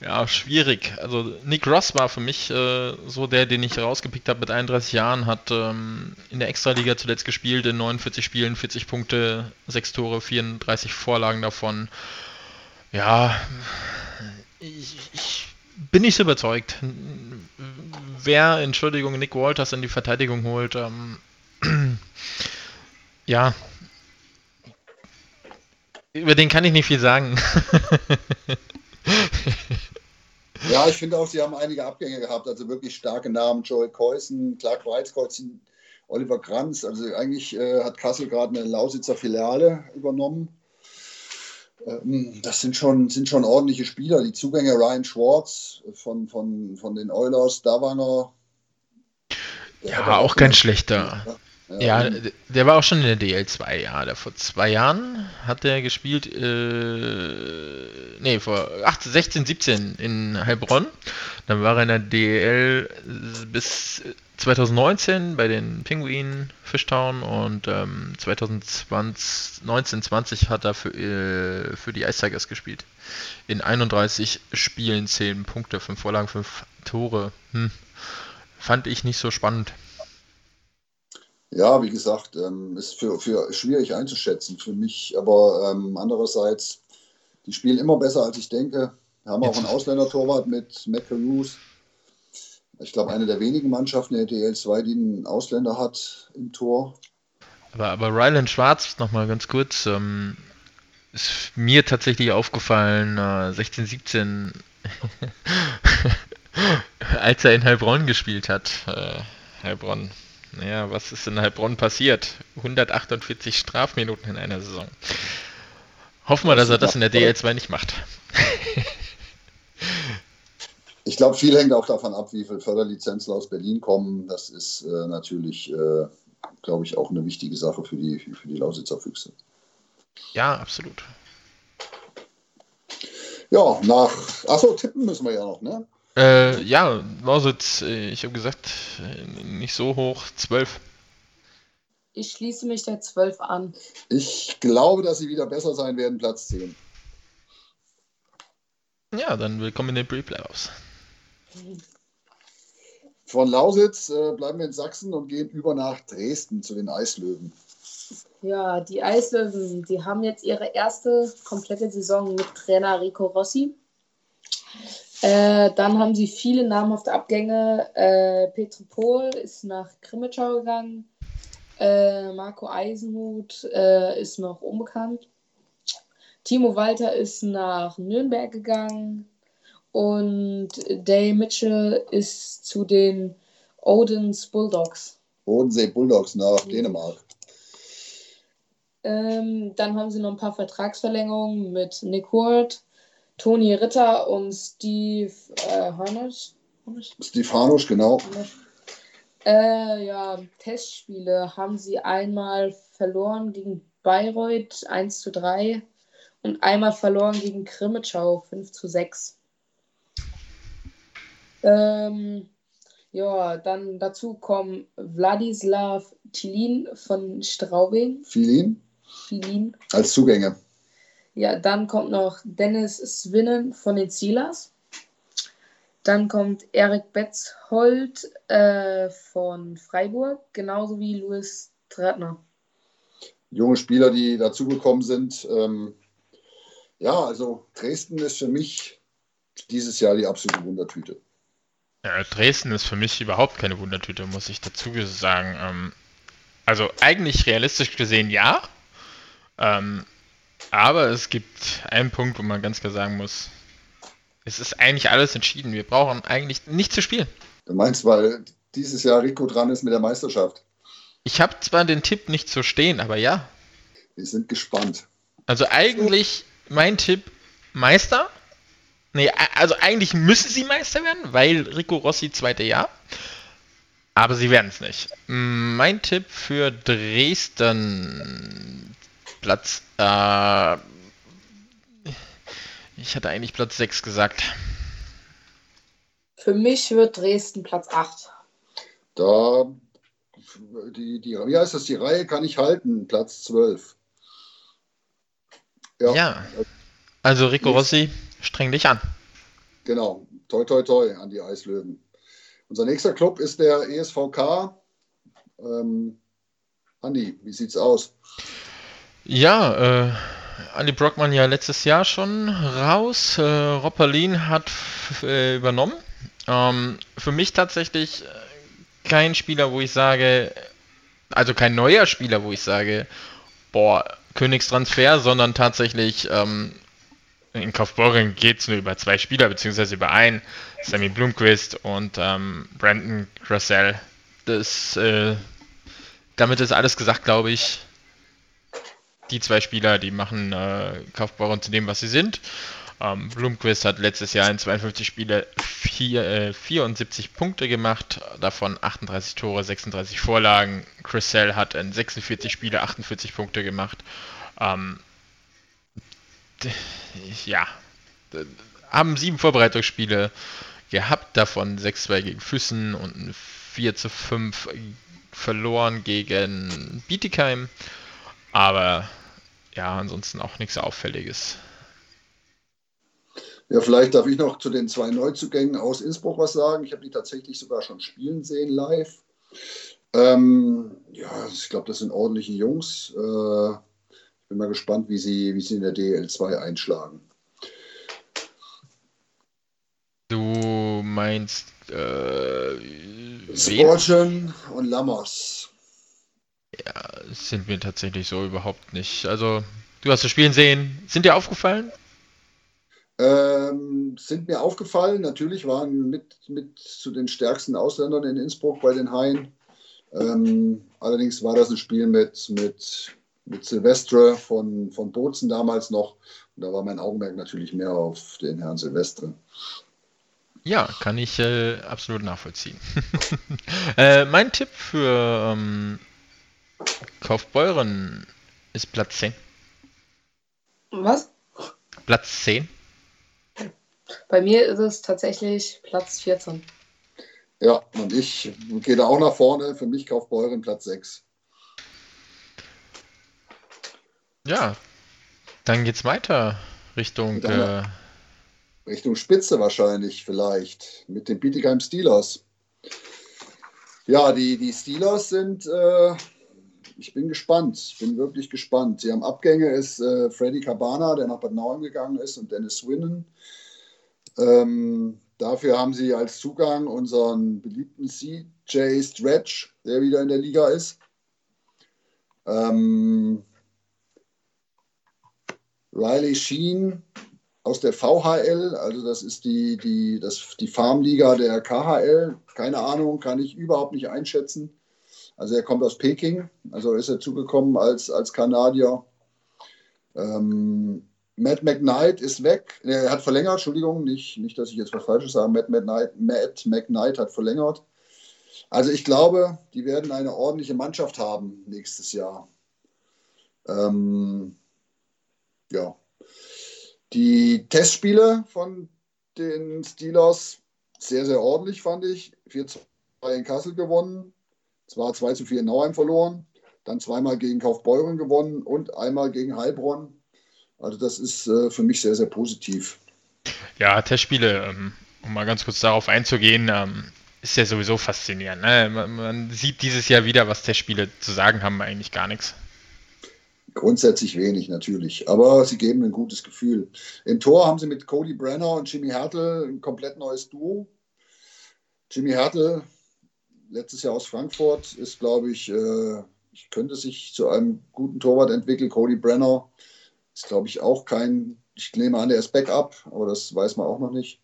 ja, schwierig. Also Nick Ross war für mich äh, so der, den ich rausgepickt habe mit 31 Jahren, hat ähm, in der Extraliga zuletzt gespielt, in 49 Spielen, 40 Punkte, 6 Tore, 34 Vorlagen davon. Ja, ich, ich bin nicht so überzeugt. Wer, Entschuldigung, Nick Walters in die Verteidigung holt, ähm, [clears throat] ja, über den kann ich nicht viel sagen. [laughs] ja, ich finde auch, sie haben einige Abgänge gehabt, also wirklich starke Namen. Joel Keusen, Clark Weizkreuz, Oliver Kranz. Also eigentlich äh, hat Kassel gerade eine Lausitzer Filiale übernommen. Ähm, das sind schon, sind schon ordentliche Spieler. Die Zugänge Ryan Schwartz von, von, von den Oilers, Davanger. Ja, auch kein schlechter. Ja, der war auch schon in der DL2, ja. Der vor zwei Jahren hat er gespielt, äh, nee, vor 18, 16, 17 in Heilbronn. Dann war er in der DL bis 2019 bei den Pinguinen Fishtown und ähm, 2020, 19, 20 hat er für, äh, für die Ice Tigers gespielt. In 31 Spielen 10 Punkte, 5 Vorlagen, 5 Tore. Hm. Fand ich nicht so spannend. Ja, wie gesagt, ähm, ist für, für schwierig einzuschätzen für mich, aber ähm, andererseits, die spielen immer besser, als ich denke. Wir haben auch einen Ausländer-Torwart mit Matt. Ich glaube, eine der wenigen Mannschaften der DL2, die einen Ausländer hat im Tor. Aber, aber Ryland Schwarz, nochmal ganz kurz, ähm, ist mir tatsächlich aufgefallen, äh, 16, 17, [laughs] als er in Heilbronn gespielt hat. Äh, Heilbronn naja, was ist in Heilbronn passiert? 148 Strafminuten in einer Saison. Hoffen wir, dass er das in der DL2 nicht macht. [laughs] ich glaube, viel hängt auch davon ab, wie viele Förderlizenzen aus Berlin kommen. Das ist äh, natürlich, äh, glaube ich, auch eine wichtige Sache für die, für die Lausitzer Füchse. Ja, absolut. Ja, nach. Achso, tippen müssen wir ja noch, ne? Äh, ja, Lausitz, äh, ich habe gesagt, äh, nicht so hoch, 12. Ich schließe mich der 12 an. Ich glaube, dass sie wieder besser sein werden, Platz 10. Ja, dann willkommen in den Pre-Playoffs. Von Lausitz äh, bleiben wir in Sachsen und gehen über nach Dresden zu den Eislöwen. Ja, die Eislöwen, die haben jetzt ihre erste komplette Saison mit Trainer Rico Rossi. Äh, dann haben sie viele namhafte Abgänge. Äh, Petro Pohl ist nach Krimitschau gegangen. Äh, Marco Eisenhut äh, ist noch unbekannt. Timo Walter ist nach Nürnberg gegangen. Und Dave Mitchell ist zu den Odens Bulldogs. Bodensee Bulldogs nach Dänemark. Ähm, dann haben sie noch ein paar Vertragsverlängerungen mit Nick Ward, Toni Ritter und Steve äh, Harnisch. Steve Harnisch, genau. Äh, ja, Testspiele haben sie einmal verloren gegen Bayreuth 1 zu 3 und einmal verloren gegen Krimitschau 5 zu 6. Ähm, ja, dann dazu kommen Wladislav Tilin von Straubing. Filin? Filin. Als Zugänge. Ja, dann kommt noch Dennis Swinnen von den Steelers. Dann kommt Erik Betzold äh, von Freiburg, genauso wie Louis Tratner. Junge Spieler, die dazugekommen sind. Ähm, ja, also Dresden ist für mich dieses Jahr die absolute Wundertüte. Ja, Dresden ist für mich überhaupt keine Wundertüte, muss ich dazu sagen. Ähm, also eigentlich realistisch gesehen ja. Ähm, aber es gibt einen Punkt, wo man ganz klar sagen muss, es ist eigentlich alles entschieden. Wir brauchen eigentlich nicht zu spielen. Du meinst, weil dieses Jahr Rico dran ist mit der Meisterschaft? Ich habe zwar den Tipp nicht so stehen, aber ja. Wir sind gespannt. Also eigentlich mein Tipp Meister. Nee, also eigentlich müssen sie Meister werden, weil Rico Rossi zweite Jahr. Aber sie werden es nicht. Mein Tipp für Dresden Platz. Äh, ich hatte eigentlich Platz 6 gesagt. Für mich wird Dresden Platz 8. Da, die, die, wie heißt das, die Reihe kann ich halten, Platz 12. Ja. ja. Also Rico Rossi, streng dich an. Genau, toi toi toi an die Eislöwen. Unser nächster Club ist der ESVK. Ähm, Andi, wie sieht's aus? Ja, äh, Andi Brockmann ja letztes Jahr schon raus. Äh, Rob hat äh, übernommen. Ähm, für mich tatsächlich äh, kein Spieler, wo ich sage, also kein neuer Spieler, wo ich sage, boah, Königstransfer, sondern tatsächlich ähm, in Kaufbeuren geht es nur über zwei Spieler, beziehungsweise über einen, Sammy Blumquist und ähm, Brandon Grassell. Das, äh, damit ist alles gesagt, glaube ich. Die zwei Spieler, die machen äh, Kaufbeuren zu dem, was sie sind. Ähm, Blumquist hat letztes Jahr in 52 Spiele vier, äh, 74 Punkte gemacht, davon 38 Tore, 36 Vorlagen. Chris Sell hat in 46 Spiele 48 Punkte gemacht. Ähm, ja, haben sieben Vorbereitungsspiele gehabt, davon 6-2 gegen Füssen und 4 zu 5 verloren gegen Bietigheim. Aber ja, ansonsten auch nichts Auffälliges. Ja, vielleicht darf ich noch zu den zwei Neuzugängen aus Innsbruck was sagen. Ich habe die tatsächlich sogar schon spielen sehen live. Ähm, ja, ich glaube, das sind ordentliche Jungs. Äh, bin mal gespannt, wie sie, wie sie in der DL2 einschlagen. Du meinst äh, Sporchen und Lammers. Ja, sind mir tatsächlich so überhaupt nicht. Also, du hast das Spielen sehen. Sind dir aufgefallen? Ähm, sind mir aufgefallen. Natürlich waren mit, mit zu den stärksten Ausländern in Innsbruck bei den Haien. Ähm, allerdings war das ein Spiel mit, mit, mit Silvestre von, von Bozen damals noch. Und da war mein Augenmerk natürlich mehr auf den Herrn Silvestre. Ja, kann ich äh, absolut nachvollziehen. [laughs] äh, mein Tipp für ähm, Kaufbeuren ist Platz 10. Was? Platz 10. Bei mir ist es tatsächlich Platz 14. Ja, und ich gehe da auch nach vorne. Für mich kauft Beuren Platz 6. Ja, dann geht's weiter Richtung. Äh, Richtung Spitze wahrscheinlich, vielleicht. Mit den Bietigheim Steelers. Ja, die, die Steelers sind. Äh, ich bin gespannt. Ich bin wirklich gespannt. Sie haben Abgänge, ist äh, Freddy Cabana, der nach Bad Nauheim gegangen ist, und Dennis Swinnen. Ähm, dafür haben sie als Zugang unseren beliebten CJ Stretch, der wieder in der Liga ist. Ähm, Riley Sheen aus der VHL, also das ist die, die, das, die Farmliga der KHL. Keine Ahnung, kann ich überhaupt nicht einschätzen. Also er kommt aus Peking, also ist er zugekommen als, als Kanadier. Ähm, Matt McKnight ist weg. Er hat verlängert, Entschuldigung, nicht, nicht dass ich jetzt was Falsches sage. Matt McKnight, Matt McKnight hat verlängert. Also ich glaube, die werden eine ordentliche Mannschaft haben nächstes Jahr. Ähm, ja. Die Testspiele von den Steelers sehr, sehr ordentlich, fand ich. 4-2 in Kassel gewonnen, zwar 2 zu 4 in Nauheim verloren, dann zweimal gegen Kaufbeuren gewonnen und einmal gegen Heilbronn. Also das ist äh, für mich sehr, sehr positiv. Ja, Testspiele, ähm, um mal ganz kurz darauf einzugehen, ähm, ist ja sowieso faszinierend. Ne? Man, man, sieht dieses Jahr wieder, was Testspiele zu sagen haben, eigentlich gar nichts. Grundsätzlich wenig natürlich, aber sie geben ein gutes Gefühl. Im Tor haben sie mit Cody Brenner und Jimmy Hertel ein komplett neues Duo. Jimmy Hertel, letztes Jahr aus Frankfurt, ist, glaube ich, äh, könnte sich zu einem guten Torwart entwickeln. Cody Brenner ist, glaube ich, auch kein, ich nehme an, der ist Backup, aber das weiß man auch noch nicht.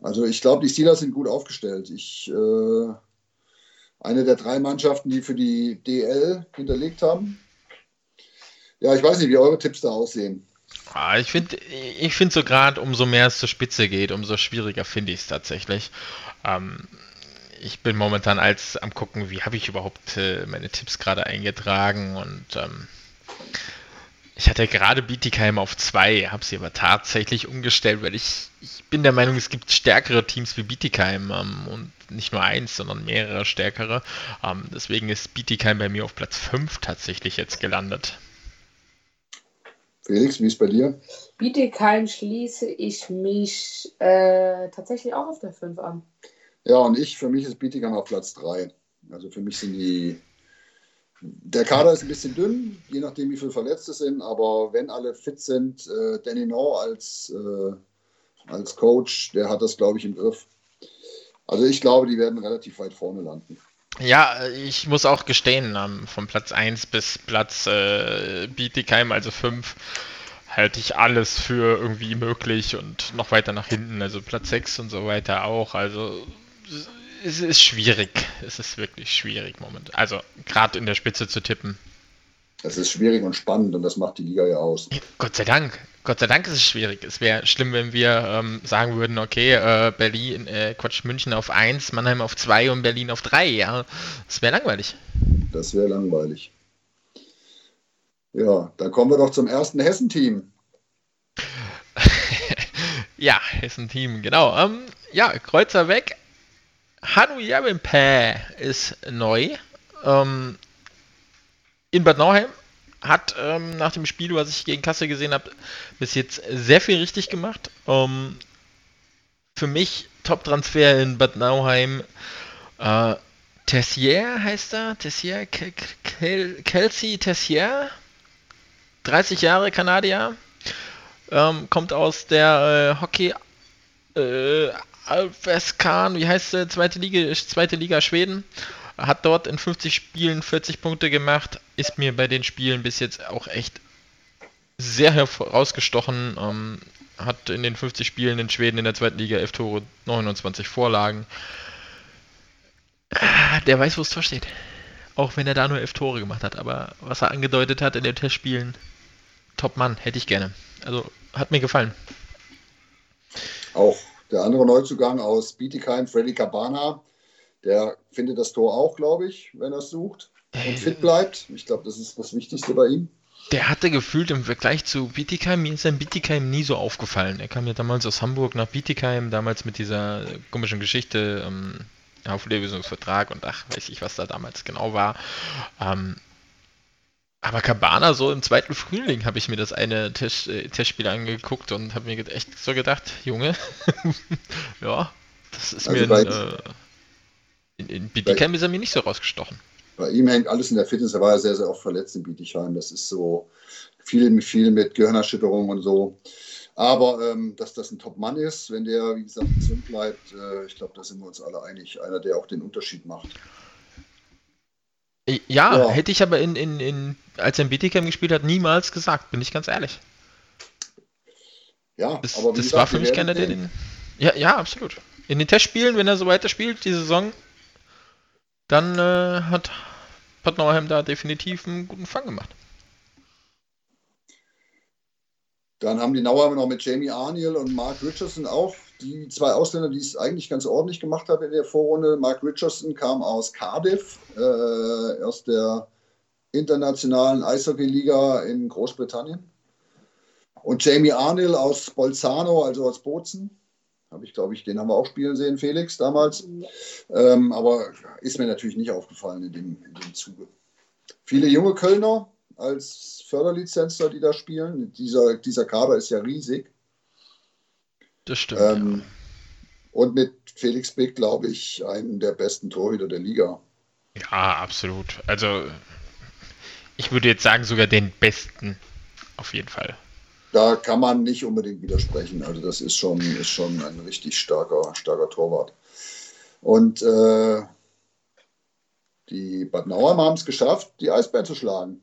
Also ich glaube, die Steelers sind gut aufgestellt. Ich, äh, eine der drei Mannschaften, die für die DL hinterlegt haben. Ja, ich weiß nicht, wie eure Tipps da aussehen. Ah, ich finde ich find so gerade, umso mehr es zur Spitze geht, umso schwieriger finde ich es tatsächlich. Ähm, ich bin momentan als am gucken, wie habe ich überhaupt äh, meine Tipps gerade eingetragen und ähm, ich hatte gerade Bietigheim auf 2, habe sie aber tatsächlich umgestellt, weil ich, ich bin der Meinung, es gibt stärkere Teams wie Bietigheim ähm, und nicht nur eins, sondern mehrere stärkere. Ähm, deswegen ist Bietigheim bei mir auf Platz 5 tatsächlich jetzt gelandet. Felix, wie ist bei dir? Bietigheim schließe ich mich äh, tatsächlich auch auf der 5 an. Ja, und ich, für mich ist Bietigheim auf Platz 3. Also für mich sind die. Der Kader ist ein bisschen dünn, je nachdem, wie viele Verletzte sind, aber wenn alle fit sind, äh, Danny No als, äh, als Coach, der hat das, glaube ich, im Griff. Also ich glaube, die werden relativ weit vorne landen. Ja, ich muss auch gestehen, ähm, von Platz 1 bis Platz äh, Bietigheim, also 5, halte ich alles für irgendwie möglich und noch weiter nach hinten, also Platz 6 und so weiter auch. Also es ist schwierig. Es ist wirklich schwierig momentan. Also gerade in der Spitze zu tippen. Es ist schwierig und spannend und das macht die Liga ja aus. Gott sei Dank. Gott sei Dank ist es schwierig. Es wäre schlimm, wenn wir ähm, sagen würden, okay, äh, Berlin, äh, Quatsch, München auf 1, Mannheim auf 2 und Berlin auf 3. Ja, das wäre langweilig. Das wäre langweilig. Ja, dann kommen wir doch zum ersten Hessen-Team. [laughs] ja, Hessen-Team, genau. Ähm, ja, Kreuzer weg. Hanu Yarimpe ist neu. Ähm, in Bad Nauheim hat ähm, nach dem Spiel, was ich gegen Kassel gesehen habe, bis jetzt sehr viel richtig gemacht. Ähm, für mich Top-Transfer in Bad Nauheim. Äh, Tessier heißt er. Tessier, Kelsey Tessier. 30 Jahre Kanadier. Ähm, kommt aus der äh, Hockey äh, Alveskan, wie heißt der? Zweite Liga, zweite Liga Schweden hat dort in 50 Spielen 40 Punkte gemacht, ist mir bei den Spielen bis jetzt auch echt sehr herausgestochen. Ähm, hat in den 50 Spielen in Schweden in der zweiten Liga 11 Tore, 29 Vorlagen. Ah, der weiß, wo es Tor steht. Auch wenn er da nur 11 Tore gemacht hat. Aber was er angedeutet hat in den Testspielen, top Mann, hätte ich gerne. Also hat mir gefallen. Auch der andere Neuzugang aus Bietigheim, Freddy Cabana, der findet das Tor auch, glaube ich, wenn er es sucht und fit bleibt. Ich glaube, das ist das Wichtigste bei ihm. Der hatte gefühlt im Vergleich zu Bietigheim, mir ist sein Bietigheim nie so aufgefallen. Er kam ja damals aus Hamburg nach Bietigheim, damals mit dieser komischen Geschichte, ähm, Auflösungsvertrag und ach, weiß ich, was da damals genau war. Ähm, aber Cabana, so im zweiten Frühling, habe ich mir das eine Test, äh, Testspiel angeguckt und habe mir echt so gedacht, Junge, [laughs] ja, das ist also mir ein, äh, in, in Bietigheim ist er mir nicht so rausgestochen. Bei ihm hängt alles in der Fitness. Er war ja sehr, sehr oft verletzt in Bietigheim. Das ist so viel, viel mit Gehirnerschütterung und so. Aber ähm, dass das ein Top-Mann ist, wenn der, wie gesagt, gesund bleibt, äh, ich glaube, da sind wir uns alle einig. Einer, der auch den Unterschied macht. Ja, ja. hätte ich aber in, in, in, als er in Bietigheim gespielt hat, niemals gesagt, bin ich ganz ehrlich. Ja, das, aber das gesagt, war für mich keiner, der den. Ja, ja, absolut. In den Testspielen, wenn er so weiterspielt, die Saison, dann äh, hat Bad da definitiv einen guten Fang gemacht. Dann haben die Nauheimer noch mit Jamie Arniel und Mark Richardson auch die zwei Ausländer, die es eigentlich ganz ordentlich gemacht haben in der Vorrunde. Mark Richardson kam aus Cardiff, äh, aus der internationalen Eishockey-Liga in Großbritannien. Und Jamie Arniel aus Bolzano, also aus Bozen. Habe ich, glaube ich, den haben wir auch spielen sehen, Felix, damals. Ähm, aber ist mir natürlich nicht aufgefallen in dem, in dem Zuge. Viele junge Kölner als Förderlizenzler, die da spielen. Dieser, dieser Kader ist ja riesig. Das stimmt. Ähm, ja. Und mit Felix Beck, glaube ich, einen der besten Torhüter der Liga. Ja, absolut. Also, ich würde jetzt sagen, sogar den besten. Auf jeden Fall da kann man nicht unbedingt widersprechen. Also das ist schon, ist schon ein richtig starker, starker Torwart. Und äh, die Bad Nauheim haben es geschafft, die Eisbären zu schlagen.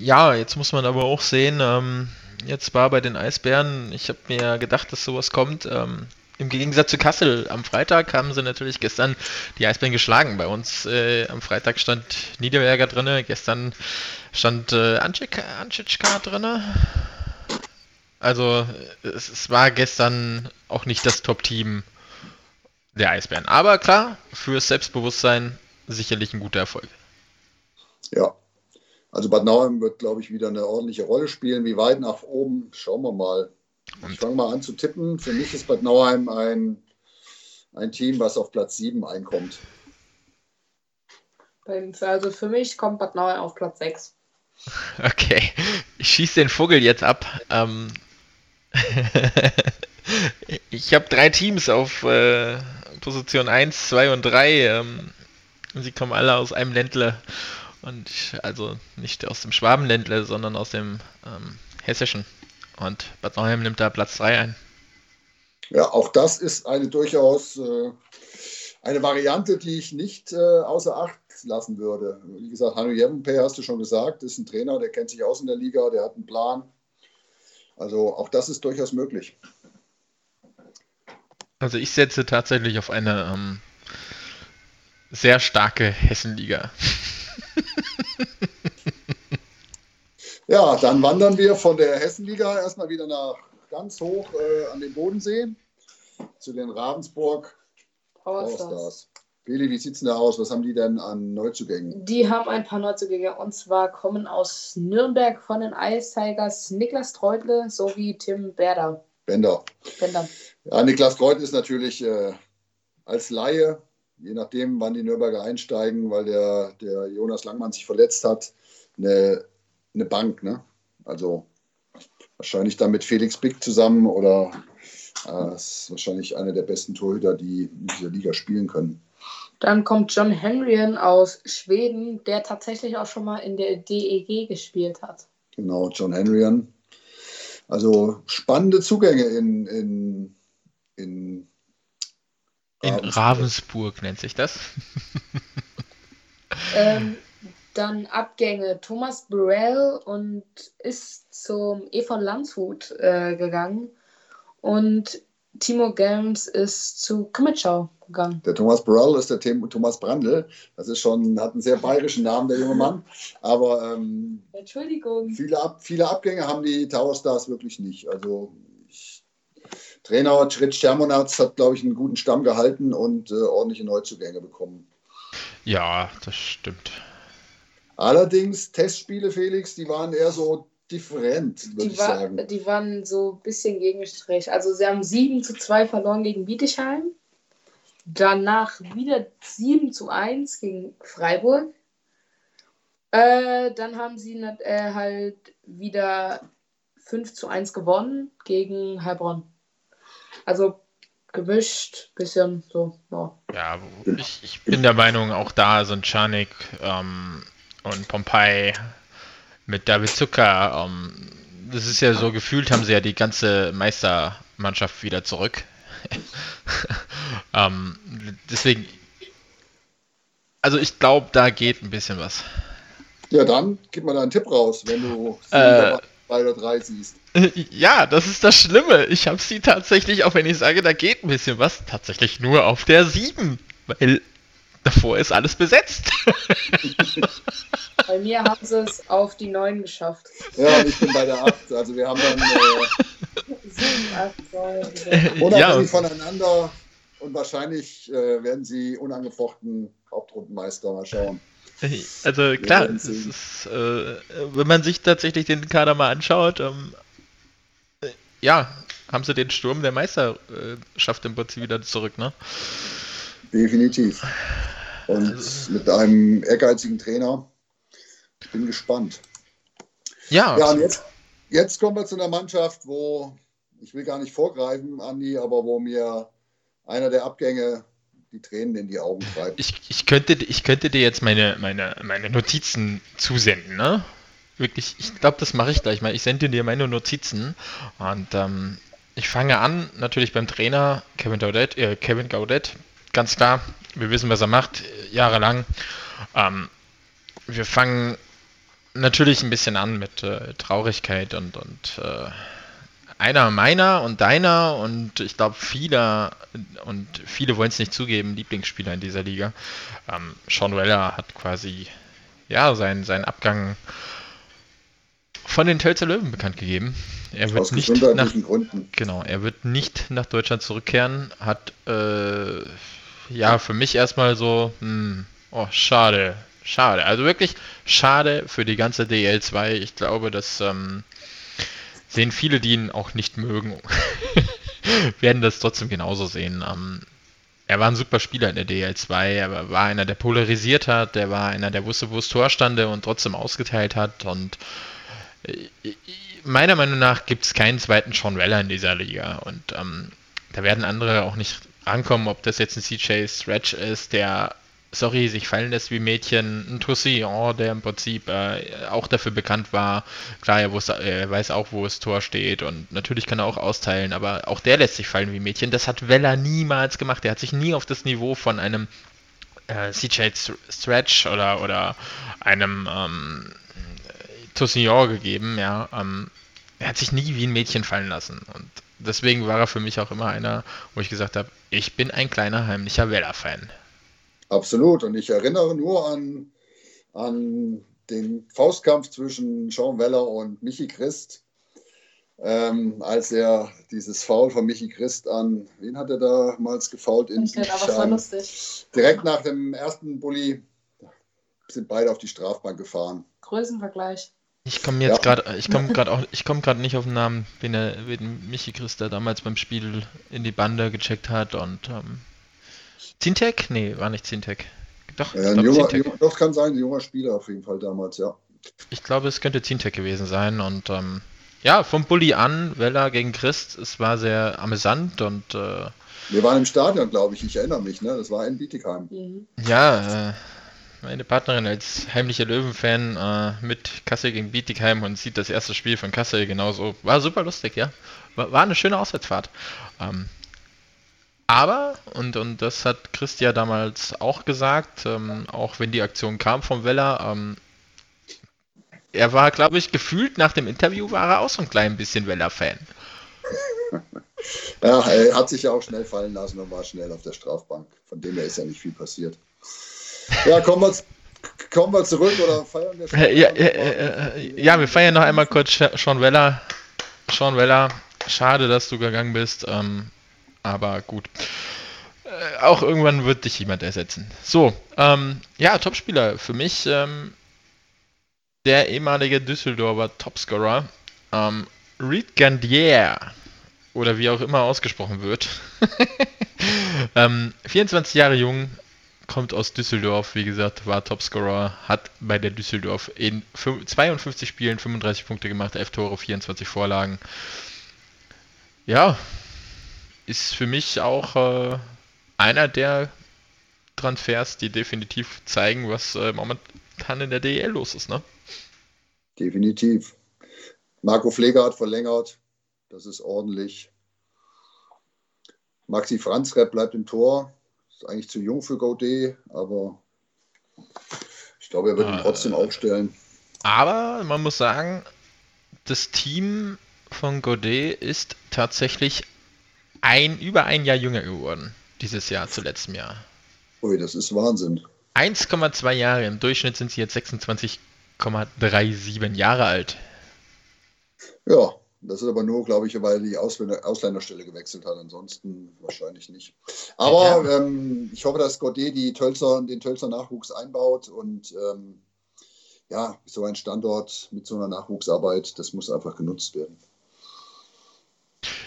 Ja, jetzt muss man aber auch sehen, ähm, jetzt war bei den Eisbären, ich habe mir gedacht, dass sowas kommt. Ähm, Im Gegensatz zu Kassel am Freitag haben sie natürlich gestern die Eisbären geschlagen. Bei uns äh, am Freitag stand Niederberger drin, gestern stand äh, Ancicka drin. Also es, es war gestern auch nicht das Top-Team der Eisbären. Aber klar, fürs Selbstbewusstsein sicherlich ein guter Erfolg. Ja, also Bad Nauheim wird, glaube ich, wieder eine ordentliche Rolle spielen. Wie weit nach oben, schauen wir mal. Ich fange mal an zu tippen. Für mich ist Bad Nauheim ein, ein Team, was auf Platz 7 einkommt. Also für mich kommt Bad Nauheim auf Platz 6. [laughs] Okay, ich schieße den Vogel jetzt ab. Ähm [laughs] ich habe drei Teams auf äh, Position 1, 2 und 3. Ähm sie kommen alle aus einem Ländle. Und also nicht aus dem Schwabenländle, sondern aus dem ähm, Hessischen. Und Bad Nauheim nimmt da Platz 3 ein. Ja, auch das ist eine durchaus äh, eine Variante, die ich nicht äh, außer Acht lassen würde. Wie gesagt, Hanno Jempe, hast du schon gesagt, ist ein Trainer, der kennt sich aus in der Liga, der hat einen Plan. Also auch das ist durchaus möglich. Also ich setze tatsächlich auf eine ähm, sehr starke Hessenliga. [laughs] ja, dann wandern wir von der Hessenliga erstmal wieder nach ganz hoch äh, an den Bodensee zu den Ravensburg Powerstars. Beli, wie sieht es denn da aus? Was haben die denn an Neuzugängen? Die haben ein paar Neuzugänge und zwar kommen aus Nürnberg von den Ice Tigers Niklas Treutle sowie Tim Berder. Bender. Bender. Ja, Niklas Treutle ist natürlich äh, als Laie je nachdem, wann die Nürnberger einsteigen, weil der, der Jonas Langmann sich verletzt hat, eine, eine Bank. Ne? Also wahrscheinlich dann mit Felix Bick zusammen oder äh, ist wahrscheinlich einer der besten Torhüter, die in dieser Liga spielen können. Dann kommt John Henrien aus Schweden, der tatsächlich auch schon mal in der DEG gespielt hat. Genau, John Henrien. Also spannende Zugänge in, in, in in Ravensburg, Ravensburg nennt sich das. ähm, dann Abgänge. Thomas Burrell und ist zum E von Landshut äh, gegangen. Und Timo Gelms ist zu Krimitschau gegangen. Der Thomas Burrell ist der Thomas Brandl. Das ist schon, hat einen sehr bayerischen Namen, der junge Mann. Aber ähm, Entschuldigung. Viele, Ab, viele Abgänge haben die Tower Stars wirklich nicht. Also Trainer Tritsch Termonatz hat, glaube ich, einen guten Stamm gehalten und äh, ordentliche Neuzugänge bekommen. Ja, das stimmt. Allerdings, Testspiele, Felix, die waren eher so different, würde ich war, sagen. Die waren so ein bisschen gegen Strich. Also sie haben 7 zu 2 verloren gegen Bietigheim. Danach wieder 7 zu 1 gegen Freiburg. Äh, dann haben sie äh, halt wieder 5 zu 1 gewonnen gegen Heilbronn. Also gemischt, bisschen so, ja. Ja, ich, ich bin der Meinung, auch da sind Czarnik ähm, und Pompeii mit David Zucker, ähm, das ist ja so gefühlt, haben sie ja die ganze Meistermannschaft wieder zurück. [laughs] ähm, deswegen, also ich glaube, da geht ein bisschen was. Ja, dann gib mal da einen Tipp raus, wenn du äh, zwei oder drei siehst. [laughs] Ja, das ist das Schlimme. Ich habe sie tatsächlich, auch wenn ich sage, da geht ein bisschen was, tatsächlich nur auf der 7. Weil davor ist alles besetzt. [laughs] Bei mir haben sie es auf die 9 geschafft. Ja, und ich bin bei der 8. Also wir haben dann äh, 7, 8, 9. Unabhängig ja. voneinander und wahrscheinlich äh, werden sie unangefochten Hauptrundenmeister. Mal schauen. Also klar, ist, äh, wenn man sich tatsächlich den Kader mal anschaut, ähm, äh, ja, haben sie den Sturm der Meisterschaft im Prinzip wieder zurück, ne? Definitiv. Und also, mit einem ehrgeizigen Trainer. Ich bin gespannt. Ja. Ja, und jetzt, jetzt kommen wir zu einer Mannschaft, wo, ich will gar nicht vorgreifen, Andi, aber wo mir einer der Abgänge die Tränen in die Augen treibt. Ich, ich, könnte, ich könnte dir jetzt meine, meine, meine Notizen zusenden, ne? Wirklich, ich glaube, das mache ich gleich mal. Ich sende dir meine Notizen und ähm, ich fange an, natürlich beim Trainer Kevin Gaudet, äh, Kevin Gaudet ganz klar. Wir wissen, was er macht, jahrelang. Ähm, wir fangen natürlich ein bisschen an mit äh, Traurigkeit und, und äh, einer meiner und deiner und ich glaube vieler und viele wollen es nicht zugeben, Lieblingsspieler in dieser Liga. Ähm, Sean Weller hat quasi ja seinen, seinen Abgang von den Tölzer Löwen bekannt gegeben. Er wird nicht nach, Gründen. Genau, er wird nicht nach Deutschland zurückkehren. Hat äh, ja für mich erstmal so, hm, oh schade, schade. Also wirklich schade für die ganze DL2. Ich glaube, das ähm, sehen viele, die ihn auch nicht mögen, [laughs] werden das trotzdem genauso sehen. Ähm, er war ein super Spieler in der DL2, er war einer, der polarisiert hat, der war einer, der wusste, wo es Tor stande und trotzdem ausgeteilt hat und meiner Meinung nach gibt es keinen zweiten Sean Weller in dieser Liga und ähm, da werden andere auch nicht rankommen, ob das jetzt ein CJ Stretch ist, der sorry, sich fallen lässt wie Mädchen, ein Toussillon, der im Prinzip äh, auch dafür bekannt war. Klar, er, wusste, er weiß auch, wo das Tor steht und natürlich kann er auch austeilen, aber auch der lässt sich fallen wie Mädchen. Das hat Weller niemals gemacht. Er hat sich nie auf das Niveau von einem äh, CJ Stretch oder, oder einem ähm, Toussillon gegeben, ja. Ähm, er hat sich nie wie ein Mädchen fallen lassen. Und deswegen war er für mich auch immer einer, wo ich gesagt habe, ich bin ein kleiner heimlicher Weller-Fan. Absolut. Und ich erinnere nur an, an den Faustkampf zwischen Sean Weller und Michi Christ, ähm, als er dieses Foul von Michi Christ an, wen hat er damals gefault? In ich aber lustig. Direkt nach dem ersten Bulli sind beide auf die Strafbank gefahren. Größenvergleich. Ich komme jetzt ja. gerade, ich komme gerade auch, ich komme gerade nicht auf den Namen, wen, er, wen Michi Christa damals beim Spiel in die Bande gecheckt hat und ähm, Zintek? Nee, war nicht Zintek. Doch, ja, glaub, junger, Zintek. doch kann sein, ein junger Spieler auf jeden Fall damals, ja. Ich glaube, es könnte Zintek gewesen sein und ähm, ja, vom Bulli an, Weller gegen Christ, es war sehr amüsant und äh, wir waren im Stadion, glaube ich, ich erinnere mich, ne? Das war in Bietigheim. Mhm. Ja, äh, meine Partnerin als heimlicher Löwen-Fan äh, mit Kassel gegen Bietigheim und sieht das erste Spiel von Kassel genauso. War super lustig, ja. War, war eine schöne Auswärtsfahrt. Ähm, aber, und, und das hat Christian damals auch gesagt, ähm, auch wenn die Aktion kam vom Weller, ähm, er war, glaube ich, gefühlt nach dem Interview war er auch so ein klein bisschen Weller-Fan. Ja, er hat sich ja auch schnell fallen lassen und war schnell auf der Strafbank. Von dem her ist ja nicht viel passiert. Ja, kommen wir, kommen wir zurück oder feiern wir schon? Ja, ja, ja, wir feiern noch einmal kurz Sean Weller. Sean Weller, schade, dass du gegangen bist, ähm, aber gut. Äh, auch irgendwann wird dich jemand ersetzen. So, ähm, ja, Topspieler für mich. Ähm, der ehemalige Düsseldorfer Topscorer, ähm, Reed Gandier, oder wie auch immer ausgesprochen wird. [laughs] ähm, 24 Jahre jung, kommt aus Düsseldorf, wie gesagt, war Topscorer, hat bei der Düsseldorf in 52 Spielen 35 Punkte gemacht, 11 Tore, 24 Vorlagen. Ja, ist für mich auch äh, einer der Transfers, die definitiv zeigen, was äh, momentan in der DL los ist, ne? Definitiv. Marco Pfleger hat verlängert, das ist ordentlich. Maxi Franzrepp bleibt im Tor, ist eigentlich zu jung für Godet, aber ich glaube, er wird ihn trotzdem aufstellen. Aber man muss sagen, das Team von Godet ist tatsächlich ein, über ein Jahr jünger geworden. Dieses Jahr zu letztem Jahr. Ui, das ist Wahnsinn. 1,2 Jahre. Im Durchschnitt sind sie jetzt 26,37 Jahre alt. Ja, das ist aber nur, glaube ich, weil die Ausländer, Ausländerstelle gewechselt hat. Ansonsten wahrscheinlich nicht. Aber ja. ähm, ich hoffe, dass Godet die Tölzer, den Tölzer Nachwuchs einbaut und ähm, ja, so ein Standort mit so einer Nachwuchsarbeit, das muss einfach genutzt werden.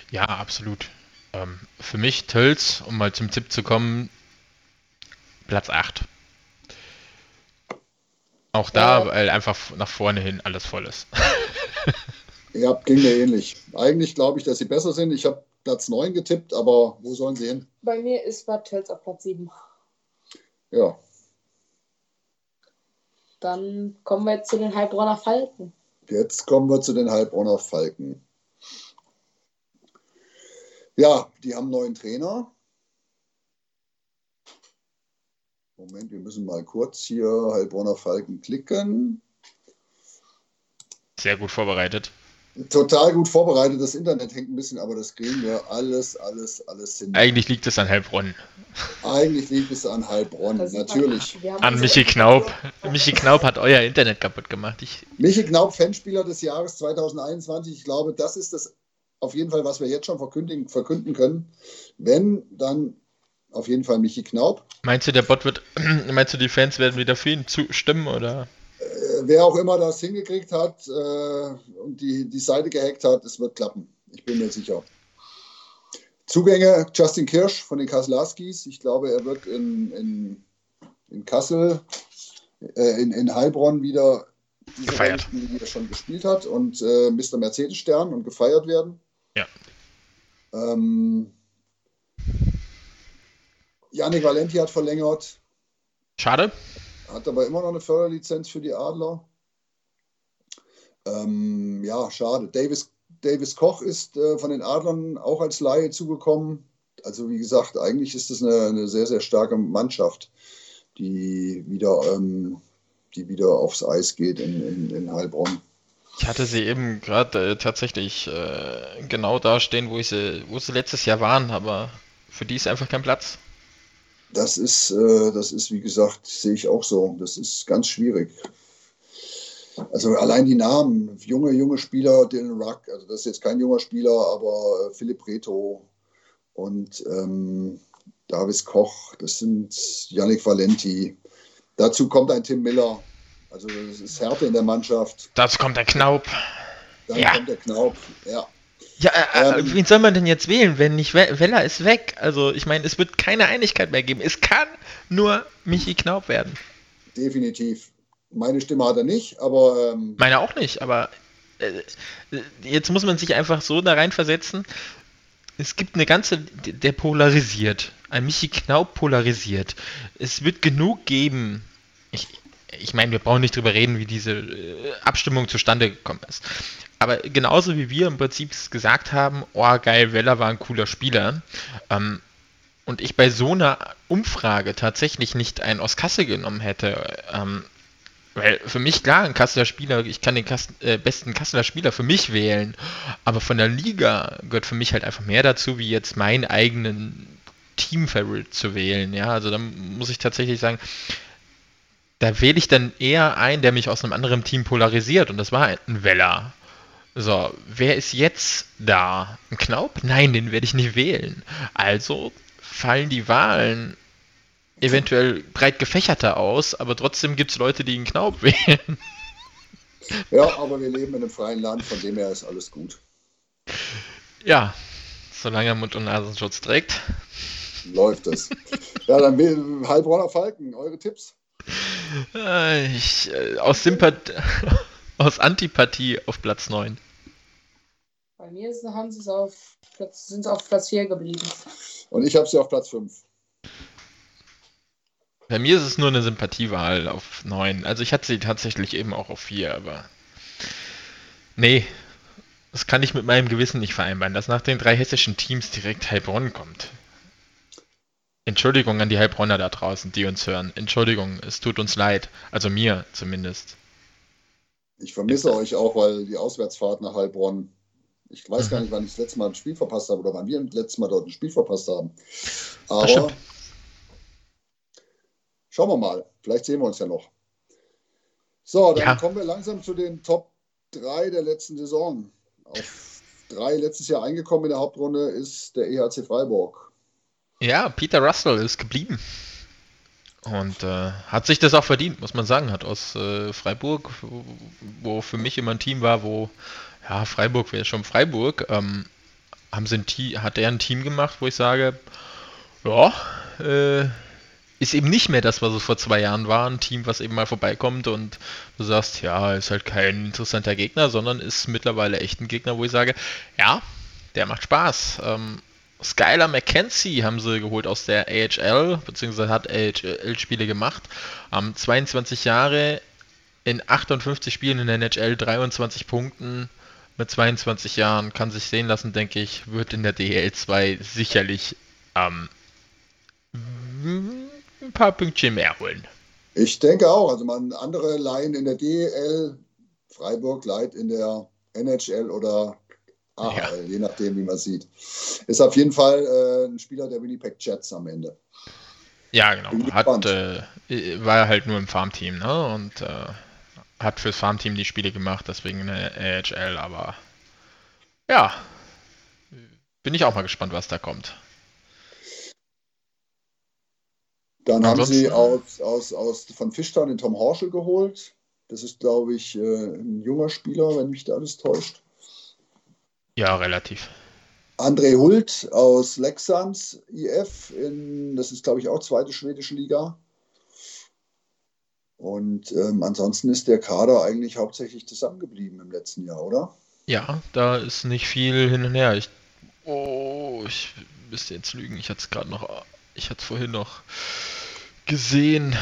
Ja, absolut. Ähm, für mich Tölz, um mal zum Tipp zu kommen, Platz 8. Auch da, ja. weil einfach nach vorne hin alles voll ist. [laughs] Ja, ging mir ähnlich. Eigentlich glaube ich, dass sie besser sind. Ich habe Platz 9 getippt, aber wo sollen sie hin? Bei mir ist Bad Tölz auf Platz 7. Ja. Dann kommen wir jetzt zu den Heilbronner Falken. Jetzt kommen wir zu den Heilbronner Falken. Ja, die haben einen neuen Trainer. Moment, wir müssen mal kurz hier Heilbronner Falken klicken. Sehr gut vorbereitet. Total gut vorbereitet. Das Internet hängt ein bisschen, aber das kriegen wir alles, alles, alles hin. Eigentlich liegt es an Heilbronn. Eigentlich liegt es an Heilbronn, natürlich. An Michi Knaub. Michi Knaub hat euer Internet kaputt gemacht. Ich Michi Knaub, Fanspieler des Jahres 2021. Ich glaube, das ist das auf jeden Fall, was wir jetzt schon verkünden, verkünden können. Wenn, dann auf jeden Fall Michi Knaub. Meinst du, der Bot wird, [clears throat] meinst du, die Fans werden wieder für ihn zustimmen oder? Wer auch immer das hingekriegt hat äh, und die, die Seite gehackt hat, es wird klappen. Ich bin mir sicher. Zugänge Justin Kirsch von den Kasselaskis. Ich glaube, er wird in, in, in Kassel, äh, in, in Heilbronn wieder diese gefeiert. Spiele, die er schon gespielt hat und äh, Mr. Mercedes Stern und gefeiert werden. Ja. Ähm, Janik Valenti hat verlängert. Schade. Hat aber immer noch eine Förderlizenz für die Adler. Ähm, ja, schade. Davis, Davis Koch ist äh, von den Adlern auch als Laie zugekommen. Also wie gesagt, eigentlich ist das eine, eine sehr, sehr starke Mannschaft, die wieder, ähm, die wieder aufs Eis geht in, in, in Heilbronn. Ich hatte sie eben gerade äh, tatsächlich äh, genau da stehen, wo, ich sie, wo sie letztes Jahr waren, aber für die ist einfach kein Platz. Das ist, äh, das ist, wie gesagt, sehe ich auch so. Das ist ganz schwierig. Also allein die Namen, junge, junge Spieler, Dylan Ruck, also das ist jetzt kein junger Spieler, aber äh, Philipp Reto und ähm, Davis Koch, das sind Yannick Valenti. Dazu kommt ein Tim Miller. Also es ist Härte in der Mannschaft. Dazu kommt der Knaub. Dann ja. kommt der Knaub, ja. Ja, äh, ähm, wen soll man denn jetzt wählen, wenn nicht Weller ist weg? Also ich meine, es wird keine Einigkeit mehr geben. Es kann nur Michi Knaub werden. Definitiv. Meine Stimme hat er nicht, aber. Ähm Meine auch nicht, aber äh, jetzt muss man sich einfach so da reinversetzen. Es gibt eine ganze, der polarisiert. Ein Michi Knaub polarisiert. Es wird genug geben. Ich, ich meine, wir brauchen nicht drüber reden, wie diese äh, Abstimmung zustande gekommen ist. Aber genauso wie wir im Prinzip gesagt haben, oh geil, Weller war ein cooler Spieler, ähm, und ich bei so einer Umfrage tatsächlich nicht einen aus Kasse genommen hätte, ähm, weil für mich klar, ein Kasseler Spieler, ich kann den Kass, äh, besten Kasseler Spieler für mich wählen, aber von der Liga gehört für mich halt einfach mehr dazu, wie jetzt meinen eigenen Team-Favorite zu wählen. Ja, also da muss ich tatsächlich sagen, da wähle ich dann eher einen, der mich aus einem anderen Team polarisiert und das war ein Weller. So, wer ist jetzt da? Ein Knaub? Nein, den werde ich nicht wählen. Also fallen die Wahlen eventuell breit gefächerter aus, aber trotzdem gibt es Leute, die einen Knaub [laughs] wählen. Ja, aber wir leben in einem freien Land, von dem her ist alles gut. Ja, solange er Mund- und Nasenschutz trägt. Läuft es. ja, dann Heilbronner Falken, eure Tipps? Äh, ich, äh, aus, Sympath [laughs] aus Antipathie auf Platz 9. Bei mir haben sie auf Platz, sind sie auf Platz 4 geblieben. Und ich habe sie auf Platz 5. Bei mir ist es nur eine Sympathiewahl auf 9. Also ich hatte sie tatsächlich eben auch auf 4, aber. Nee, das kann ich mit meinem Gewissen nicht vereinbaren, dass nach den drei hessischen Teams direkt Heilbronn kommt. Entschuldigung an die Heilbronner da draußen, die uns hören. Entschuldigung, es tut uns leid. Also mir zumindest. Ich vermisse euch auch, weil die Auswärtsfahrt nach Heilbronn ich weiß gar nicht, wann ich das letzte Mal ein Spiel verpasst habe oder wann wir das letzte Mal dort ein Spiel verpasst haben. Aber schauen wir mal. Vielleicht sehen wir uns ja noch. So, dann ja. kommen wir langsam zu den Top 3 der letzten Saison. Auf 3 letztes Jahr eingekommen in der Hauptrunde ist der EHC Freiburg. Ja, Peter Russell ist geblieben. Und äh, hat sich das auch verdient, muss man sagen. Hat aus äh, Freiburg, wo, für mich immer ein Team war, wo ja, Freiburg wäre schon Freiburg. Ähm, haben sie ein Team, hat er ein Team gemacht, wo ich sage, ja, äh, ist eben nicht mehr das, was es vor zwei Jahren war, ein Team, was eben mal vorbeikommt und du sagst, ja, ist halt kein interessanter Gegner, sondern ist mittlerweile echt ein Gegner, wo ich sage, ja, der macht Spaß. Ähm, Skylar McKenzie haben sie geholt aus der AHL, beziehungsweise hat AHL-Spiele gemacht. Ähm, 22 Jahre in 58 Spielen in der NHL, 23 Punkten, mit 22 Jahren kann sich sehen lassen, denke ich, wird in der DL2 sicherlich ähm, ein paar Pünktchen mehr holen. Ich denke auch. Also man andere Laien in der DL, Freiburg leiht in der NHL oder AHL, ja. je nachdem, wie man sieht. Ist auf jeden Fall äh, ein Spieler der Winnipeg Jets am Ende. Ja, genau. Hat, äh, war halt nur im Farmteam, ne? Und äh, hat fürs Farmteam die Spiele gemacht, deswegen eine AHL, aber ja, bin ich auch mal gespannt, was da kommt. Dann Ansonsten, haben sie aus, aus, aus, von Fischtown den Tom Horschel geholt. Das ist, glaube ich, äh, ein junger Spieler, wenn mich da alles täuscht. Ja, relativ. André Hult aus Lexans IF, in, das ist, glaube ich, auch zweite schwedische Liga. Und ähm, ansonsten ist der Kader eigentlich hauptsächlich zusammengeblieben im letzten Jahr, oder? Ja, da ist nicht viel hin und her. Ich, oh, ich müsste jetzt lügen. Ich hatte es gerade noch, ich hatte es vorhin noch gesehen.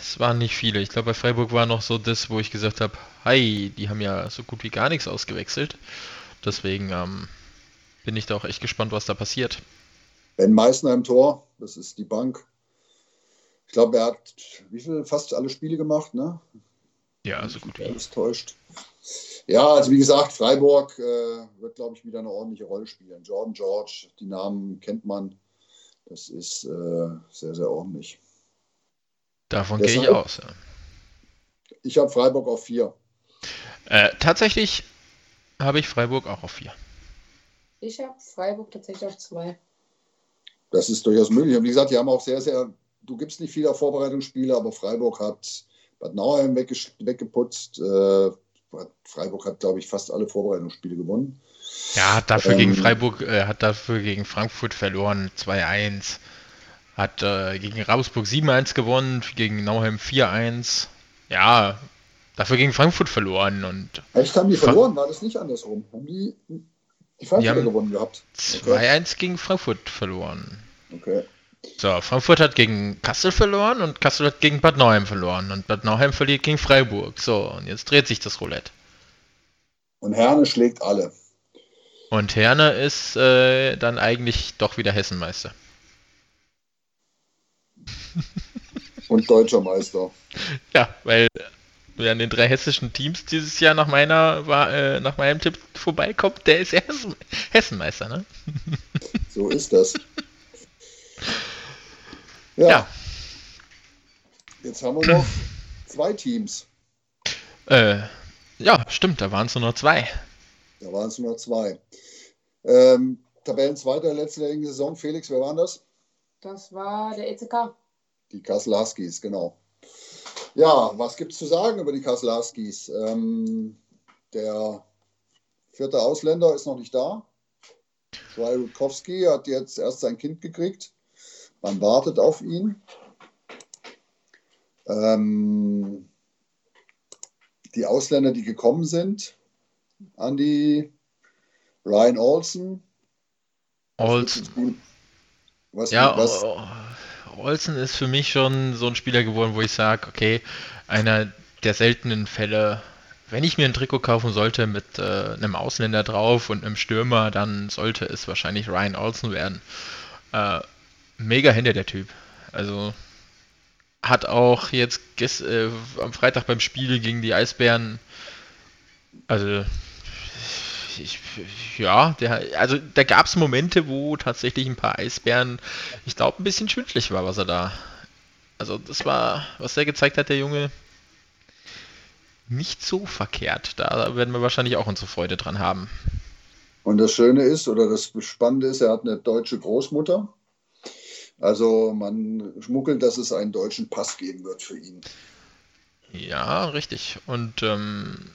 Es waren nicht viele. Ich glaube, bei Freiburg war noch so das, wo ich gesagt habe, hi, die haben ja so gut wie gar nichts ausgewechselt. Deswegen ähm, bin ich da auch echt gespannt, was da passiert. Ben Meissner im Tor, das ist die Bank. Ich glaube, er hat wie viel, fast alle Spiele gemacht, ne? Ja, so gut wie. Täuscht. Ja, also wie gesagt, Freiburg äh, wird, glaube ich, wieder eine ordentliche Rolle spielen. Jordan George, die Namen kennt man. Das ist äh, sehr, sehr ordentlich. Davon gehe ich aus. Ja. Ich habe Freiburg auf vier. Äh, tatsächlich habe ich Freiburg auch auf vier. Ich habe Freiburg tatsächlich auf zwei. Das ist durchaus möglich. Und wie gesagt, die haben auch sehr, sehr, du gibst nicht viele Vorbereitungsspiele, aber Freiburg hat Bad Nauheim weggeputzt. Äh, Freiburg hat, glaube ich, fast alle Vorbereitungsspiele gewonnen. Ja, hat dafür ähm, gegen Freiburg, äh, hat dafür gegen Frankfurt verloren, 2-1. Hat äh, gegen Ravensburg 7-1 gewonnen, gegen Nauheim 4-1. Ja, dafür gegen Frankfurt verloren. Und Echt, haben die verloren? War das nicht andersrum? Haben die die Frankfurter gewonnen gehabt? 2-1 okay. gegen Frankfurt verloren. Okay. So, Frankfurt hat gegen Kassel verloren und Kassel hat gegen Bad Nauheim verloren und Bad Nauheim verliert gegen Freiburg. So, und jetzt dreht sich das Roulette. Und Herne schlägt alle. Und Herne ist äh, dann eigentlich doch wieder Hessenmeister. Und deutscher Meister. [laughs] Ja, weil wer an den drei hessischen Teams dieses Jahr nach meiner äh, nach meinem Tipp vorbeikommt, der ist Hessen, Hessenmeister, ne? [laughs] So ist das. Ja. ja. Jetzt haben wir noch [clears throat] zwei Teams. Äh, ja, stimmt, da waren es nur noch zwei. Da waren es nur noch zwei. Ähm, Tabellenzweiter letzte Saison, Felix, wer waren das? Das war der ECK. Die Kassel Huskies, genau. Ja, was gibt es zu sagen über die Kassel Huskies? Ähm, der vierte Ausländer ist noch nicht da. Schwei Rutkowski hat jetzt erst sein Kind gekriegt. Man wartet auf ihn. Ähm, die Ausländer, die gekommen sind, an die Ryan Olsen. Olsen. Was, ja, was? Olsen ist für mich schon so ein Spieler geworden, wo ich sage, okay, einer der seltenen Fälle, wenn ich mir ein Trikot kaufen sollte mit äh, einem Ausländer drauf und einem Stürmer, dann sollte es wahrscheinlich Ryan Olsen werden. Äh, mega Hände der Typ. Also hat auch jetzt äh, am Freitag beim Spiel gegen die Eisbären, also ich, ja, der, also da gab es Momente, wo tatsächlich ein paar Eisbären, ich glaube, ein bisschen schwindlig war, was er da. Also das war, was er gezeigt hat, der Junge, nicht so verkehrt. Da werden wir wahrscheinlich auch unsere Freude dran haben. Und das Schöne ist, oder das Spannende ist, er hat eine deutsche Großmutter. Also man schmuggelt, dass es einen deutschen Pass geben wird für ihn. Ja, richtig. Und ähm,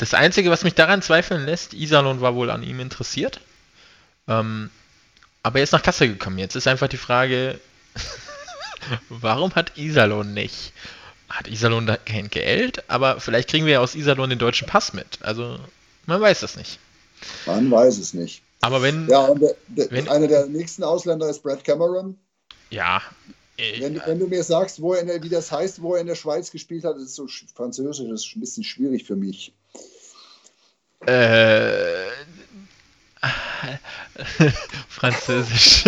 das Einzige, was mich daran zweifeln lässt, Isalon war wohl an ihm interessiert. Ähm, aber er ist nach Kassel gekommen. Jetzt ist einfach die Frage, [laughs] warum hat Isalon nicht? Hat Isalon da kein Geld? Aber vielleicht kriegen wir ja aus Isalon den deutschen Pass mit. Also, man weiß das nicht. Man weiß es nicht. Aber wenn. Ja, und der, der, wenn, einer der nächsten Ausländer ist Brad Cameron. Ja. Äh, wenn, wenn, du mir sagst, wo er der, wie das heißt, wo er in der Schweiz gespielt hat, ist so französisch, das ist ein bisschen schwierig für mich. Äh. [laughs] Französisch.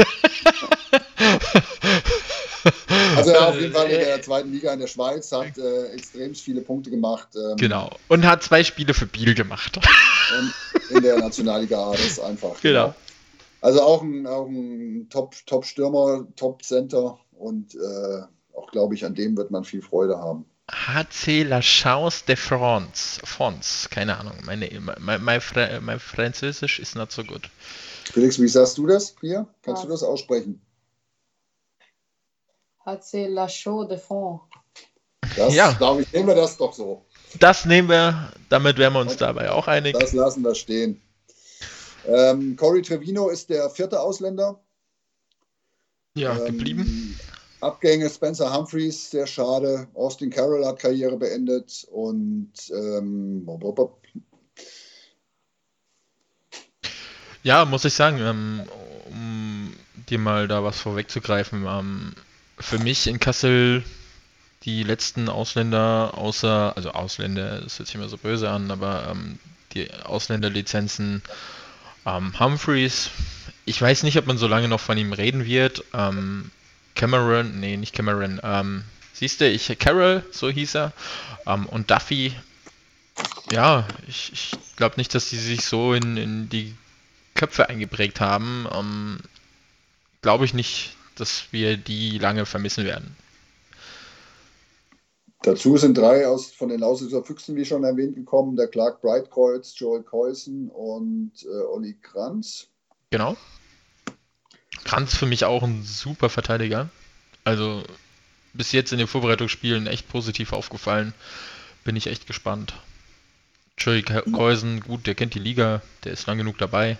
Also er auf jeden Fall in der zweiten Liga in der Schweiz, hat äh, extrem viele Punkte gemacht. Ähm, genau. Und hat zwei Spiele für Biel gemacht. In der Nationalliga das ist einfach. Genau. genau. Also auch ein, auch ein Top-Stürmer, Top Top-Center und äh, auch, glaube ich, an dem wird man viel Freude haben. HC La Chance de France. France, keine Ahnung. Meine, mein, mein, mein Französisch ist nicht so gut. Felix, wie sagst du das hier? Kannst ja. du das aussprechen? HC La Chaux de France. Das, ja. ich, nehmen wir das doch so. Das nehmen wir, damit wären wir uns dabei auch einig. Das lassen wir stehen. Ähm, Corey Trevino ist der vierte Ausländer. Ja, ähm, geblieben. Abgänge Spencer Humphreys, sehr schade. Austin Carroll hat Karriere beendet und ähm, ja, muss ich sagen, ähm, um dir mal da was vorwegzugreifen, ähm, für mich in Kassel die letzten Ausländer, außer, also Ausländer, das hört sich immer so böse an, aber ähm, die Ausländerlizenzen ähm, Humphreys, ich weiß nicht, ob man so lange noch von ihm reden wird. Ähm, Cameron, nee, nicht Cameron, ähm, siehst du, ich, Carol, so hieß er, ähm, und Duffy, ja, ich, ich glaube nicht, dass die sich so in, in die Köpfe eingeprägt haben. Ähm, glaube ich nicht, dass wir die lange vermissen werden. Dazu sind drei aus, von den Lausitzer Füchsen, wie schon erwähnt, gekommen: der Clark Breitkreuz, Joel Keusen und äh, Olli Kranz. Genau. Kranz für mich auch ein super Verteidiger. Also bis jetzt in den Vorbereitungsspielen echt positiv aufgefallen. Bin ich echt gespannt. Joey Keusen, gut, der kennt die Liga, der ist lang genug dabei.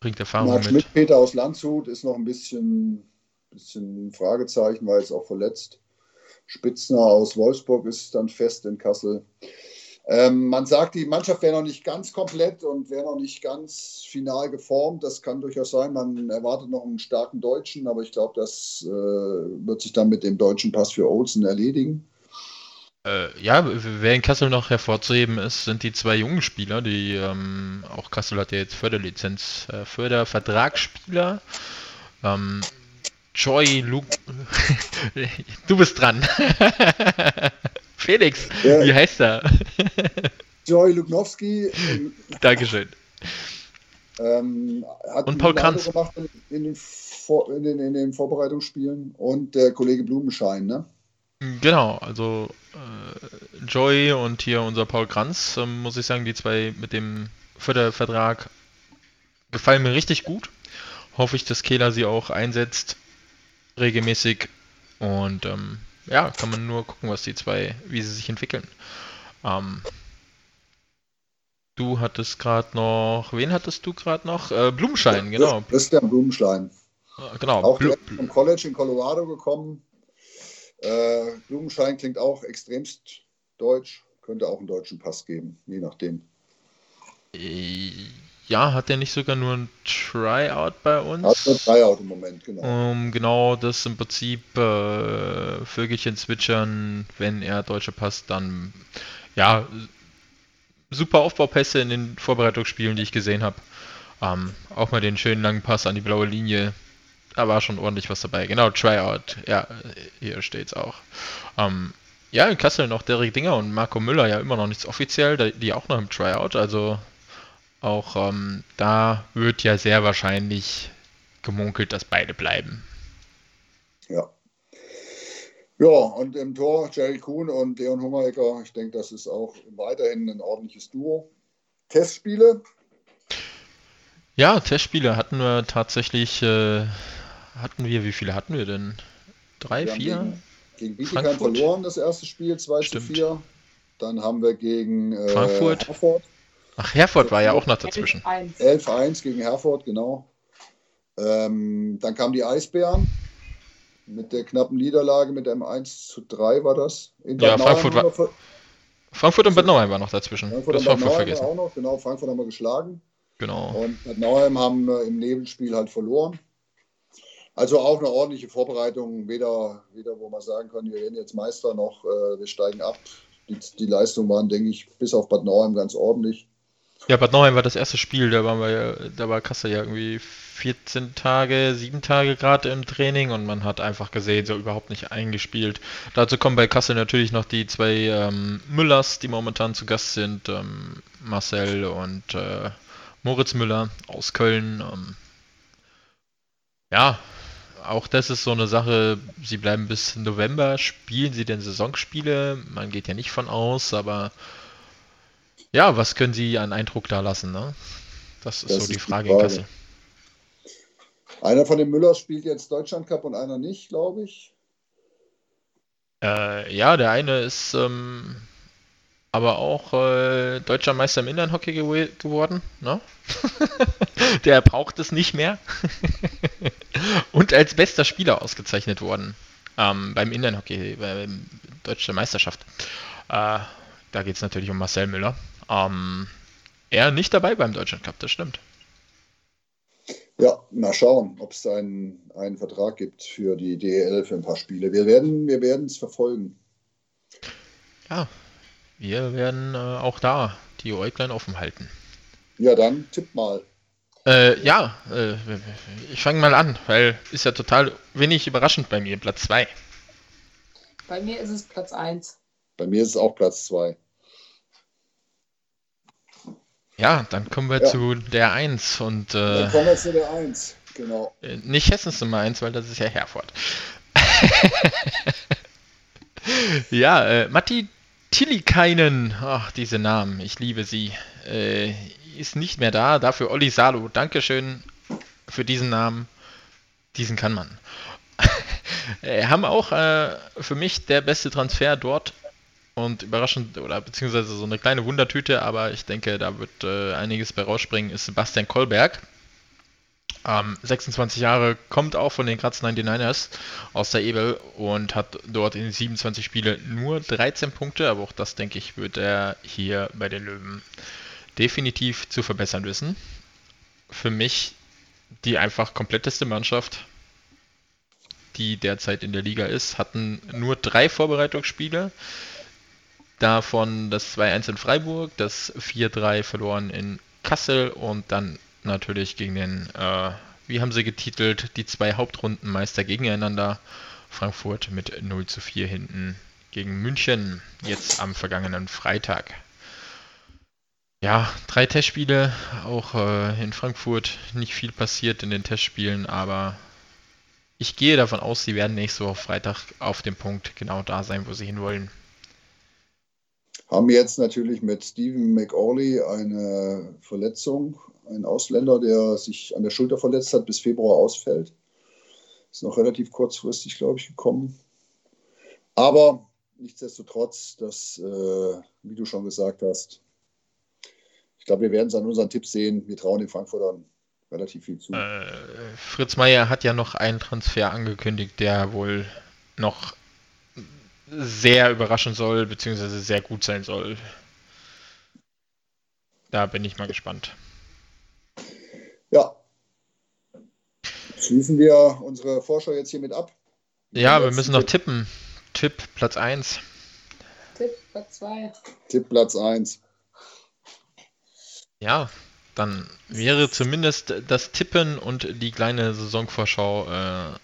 Bringt Erfahrung Marc mit. Schmidt, Peter aus Landshut ist noch ein bisschen, bisschen Fragezeichen, weil es auch verletzt. Spitzner aus Wolfsburg ist dann fest in Kassel. Ähm, man sagt, die Mannschaft wäre noch nicht ganz komplett und wäre noch nicht ganz final geformt. Das kann durchaus sein. Man erwartet noch einen starken Deutschen, aber ich glaube, das äh, wird sich dann mit dem deutschen Pass für Olsen erledigen. Äh, ja, wer in Kassel noch hervorzuheben ist, sind die zwei jungen Spieler, die ähm, auch Kassel hat ja jetzt Förderlizenz, äh, Fördervertragsspieler. Ähm, Joy Luke. [laughs] du bist dran. [laughs] Felix, ja. wie heißt er? [laughs] Joy Luknowski. Dankeschön. Ähm, und Paul Kranz. gemacht in den, Vor in, den, in den, Vorbereitungsspielen und der Kollege Blumenschein, ne? Genau, also äh, Joy und hier unser Paul Kranz, äh, muss ich sagen, die zwei mit dem Fördervertrag gefallen mir richtig gut. Hoffe ich, dass Kehler sie auch einsetzt regelmäßig. Und ähm, ja, kann man nur gucken, was die zwei, wie sie sich entwickeln. Ähm, du hattest gerade noch, wen hattest du gerade noch? Äh, Blumenschein, genau. Christian Blumenschein. Äh, genau. Auch Blu vom College in Colorado gekommen. Äh, Blumenschein klingt auch extremst deutsch. Könnte auch einen deutschen Pass geben, je nachdem. Ja, hat der nicht sogar nur ein Tryout bei uns? Hat ein Tryout im Moment, genau. Um genau das im Prinzip äh, Vögelchen zwitschern, wenn er Deutsche passt, dann ja, super Aufbaupässe in den Vorbereitungsspielen, die ich gesehen habe. Ähm, auch mal den schönen langen Pass an die blaue Linie. Da war schon ordentlich was dabei. Genau, Tryout. Ja, hier steht's auch. Ähm, ja, in Kassel noch Derek Dinger und Marco Müller ja immer noch nichts offiziell, die auch noch im Tryout. Also auch ähm, da wird ja sehr wahrscheinlich gemunkelt, dass beide bleiben. Ja. Ja, und im Tor Jerry Kuhn und Leon Hummerecker. Ich denke, das ist auch weiterhin ein ordentliches Duo. Testspiele? Ja, Testspiele hatten wir tatsächlich. Äh, hatten wir, wie viele hatten wir denn? Drei, wir vier? Gegen, gegen Bietigheim verloren, das erste Spiel, 2 zu 4. Dann haben wir gegen äh, Frankfurt. Herford Ach, Herford war ja auch noch dazwischen. 11-1 gegen Herford, genau. Ähm, dann kamen die Eisbären mit der knappen Niederlage mit einem 1 zu 3 war das. In ja, Frankfurt, war, Frankfurt und Bad Nauheim war noch dazwischen. Frankfurt das und Bad Nauheim vergessen. auch noch, genau. Frankfurt haben wir geschlagen. Genau. Und Bad Nauheim haben wir im Nebenspiel halt verloren. Also auch eine ordentliche Vorbereitung. Weder, weder wo man sagen kann, wir werden jetzt Meister, noch äh, wir steigen ab. Die, die Leistungen waren, denke ich, bis auf Bad Nauheim ganz ordentlich. Ja, Bad Nauheim war das erste Spiel, da waren wir, da war Kassel ja irgendwie 14 Tage, 7 Tage gerade im Training und man hat einfach gesehen, so überhaupt nicht eingespielt. Dazu kommen bei Kassel natürlich noch die zwei ähm, Müllers, die momentan zu Gast sind, ähm, Marcel und äh, Moritz Müller aus Köln. Ähm, ja, auch das ist so eine Sache, sie bleiben bis November, spielen sie denn Saisonspiele? Man geht ja nicht von aus, aber ja, was können Sie an Eindruck da lassen? Ne? Das ist das so die Frage, die Frage in Kassel. Einer von den Müllers spielt jetzt Deutschland Cup und einer nicht, glaube ich. Äh, ja, der eine ist ähm, aber auch äh, deutscher Meister im Inlandhockey gew geworden. Ne? [laughs] der braucht es nicht mehr. [laughs] und als bester Spieler ausgezeichnet worden ähm, beim Inlandhockey, bei der deutschen Meisterschaft. Äh, da geht es natürlich um Marcel Müller. Ähm, er nicht dabei beim Deutschland Cup, das stimmt. Ja, mal schauen, ob es einen, einen Vertrag gibt für die DEL für ein paar Spiele. Wir werden wir es verfolgen. Ja, wir werden äh, auch da die Äuglein offen halten. Ja, dann tipp mal. Äh, ja, äh, ich fange mal an, weil ist ja total wenig überraschend bei mir, Platz 2. Bei mir ist es Platz 1. Bei mir ist es auch Platz 2. Ja, dann kommen wir ja. zu der 1 und. Äh, dann kommen wir zu der 1, genau. Äh, nicht Hessens Nummer 1, weil das ist ja Herford. [laughs] ja, äh, Matti Tillikainen, ach, diese Namen, ich liebe sie, äh, ist nicht mehr da. Dafür Olli Salo, Dankeschön für diesen Namen. Diesen kann man. [laughs] äh, haben auch äh, für mich der beste Transfer dort und überraschend, oder beziehungsweise so eine kleine Wundertüte, aber ich denke, da wird äh, einiges bei rausspringen, ist Sebastian Kolberg. Ähm, 26 Jahre, kommt auch von den Graz 99ers aus der Ebel und hat dort in 27 Spiele nur 13 Punkte, aber auch das, denke ich, wird er hier bei den Löwen definitiv zu verbessern wissen. Für mich die einfach kompletteste Mannschaft, die derzeit in der Liga ist, hatten nur drei Vorbereitungsspiele. Davon das 2-1 in Freiburg, das 4-3 verloren in Kassel und dann natürlich gegen den, äh, wie haben sie getitelt, die zwei Hauptrundenmeister gegeneinander. Frankfurt mit 0 zu 4 hinten gegen München, jetzt am vergangenen Freitag. Ja, drei Testspiele, auch äh, in Frankfurt nicht viel passiert in den Testspielen, aber ich gehe davon aus, sie werden nächste Woche Freitag auf dem Punkt genau da sein, wo sie hinwollen haben jetzt natürlich mit Stephen McAuley eine Verletzung, ein Ausländer, der sich an der Schulter verletzt hat, bis Februar ausfällt. Ist noch relativ kurzfristig, glaube ich, gekommen. Aber nichtsdestotrotz, das, äh, wie du schon gesagt hast, ich glaube, wir werden es an unseren Tipps sehen. Wir trauen den Frankfurtern relativ viel zu. Äh, Fritz Meier hat ja noch einen Transfer angekündigt, der wohl noch sehr überraschen soll, beziehungsweise sehr gut sein soll. Da bin ich mal gespannt. Ja. Schließen wir unsere Vorschau jetzt hiermit ab? Ja, wir müssen noch tippen. Tipp Platz 1. Tipp Platz 2. Tipp Platz 1. Ja, dann wäre zumindest das Tippen und die kleine Saisonvorschau äh,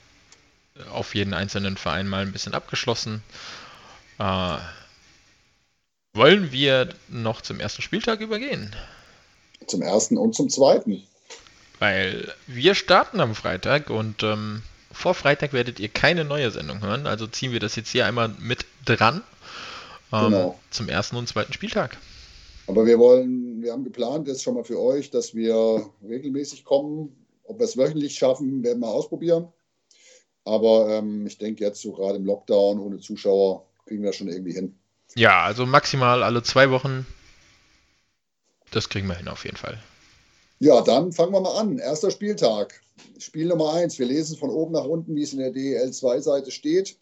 auf jeden einzelnen Verein mal ein bisschen abgeschlossen. Äh, wollen wir noch zum ersten Spieltag übergehen? Zum ersten und zum zweiten. Weil wir starten am Freitag und ähm, vor Freitag werdet ihr keine neue Sendung hören. Also ziehen wir das jetzt hier einmal mit dran ähm, genau. zum ersten und zweiten Spieltag. Aber wir wollen, wir haben geplant, jetzt schon mal für euch, dass wir regelmäßig kommen. Ob wir es wöchentlich schaffen, werden wir ausprobieren. Aber ähm, ich denke jetzt so gerade im Lockdown ohne Zuschauer kriegen wir schon irgendwie hin. Ja, also maximal alle zwei Wochen. Das kriegen wir hin auf jeden Fall. Ja, dann fangen wir mal an. Erster Spieltag. Spiel Nummer 1. Wir lesen von oben nach unten, wie es in der DEL2-Seite steht.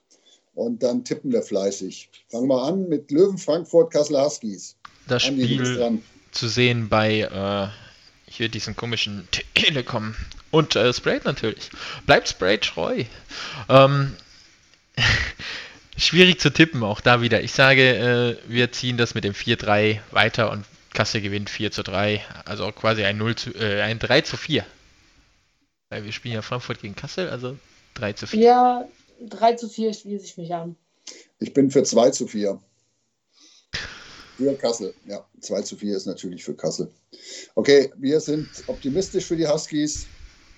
Und dann tippen wir fleißig. Fangen wir an mit Löwen Frankfurt Kassel Huskies. Das Andi, Spiel zu sehen bei äh, hier diesen komischen [clears throat] Telekom und äh, Sprite natürlich. Bleibt Sprite treu. Ähm, [laughs] schwierig zu tippen, auch da wieder. Ich sage, äh, wir ziehen das mit dem 4-3 weiter und Kassel gewinnt 4 zu 3. Also quasi ein, 0 zu, äh, ein 3 zu 4. Weil wir spielen ja Frankfurt gegen Kassel, also 3 zu 4. Ja, 3 zu 4 schließe ich mich an. Ich bin für 2 zu 4. Für Kassel, ja. 2 zu 4 ist natürlich für Kassel. Okay, wir sind optimistisch für die Huskies.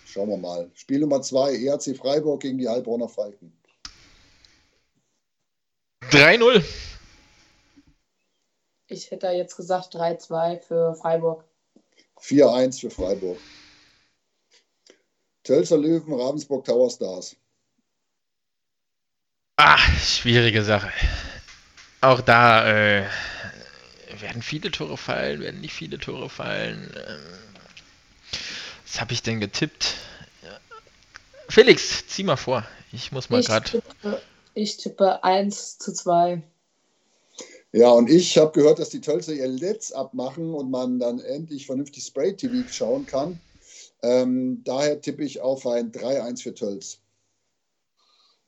Schauen wir mal. Spiel Nummer 2, ERC Freiburg gegen die Heilbronner Falken. 3-0. Ich hätte jetzt gesagt 3-2 für Freiburg. 4-1 für Freiburg. Tölzer Löwen, Ravensburg Tower Stars. Ah, schwierige Sache. Auch da äh, werden viele Tore fallen, werden nicht viele Tore fallen. Ähm, was habe ich denn getippt? Felix, zieh mal vor. Ich muss mal Ich gerade. tippe, ich tippe 1 zu 2. Ja, und ich habe gehört, dass die Tölzer ihr Let's abmachen und man dann endlich vernünftig Spray-TV schauen kann. Ähm, daher tippe ich auf ein 3-1 für Tölz.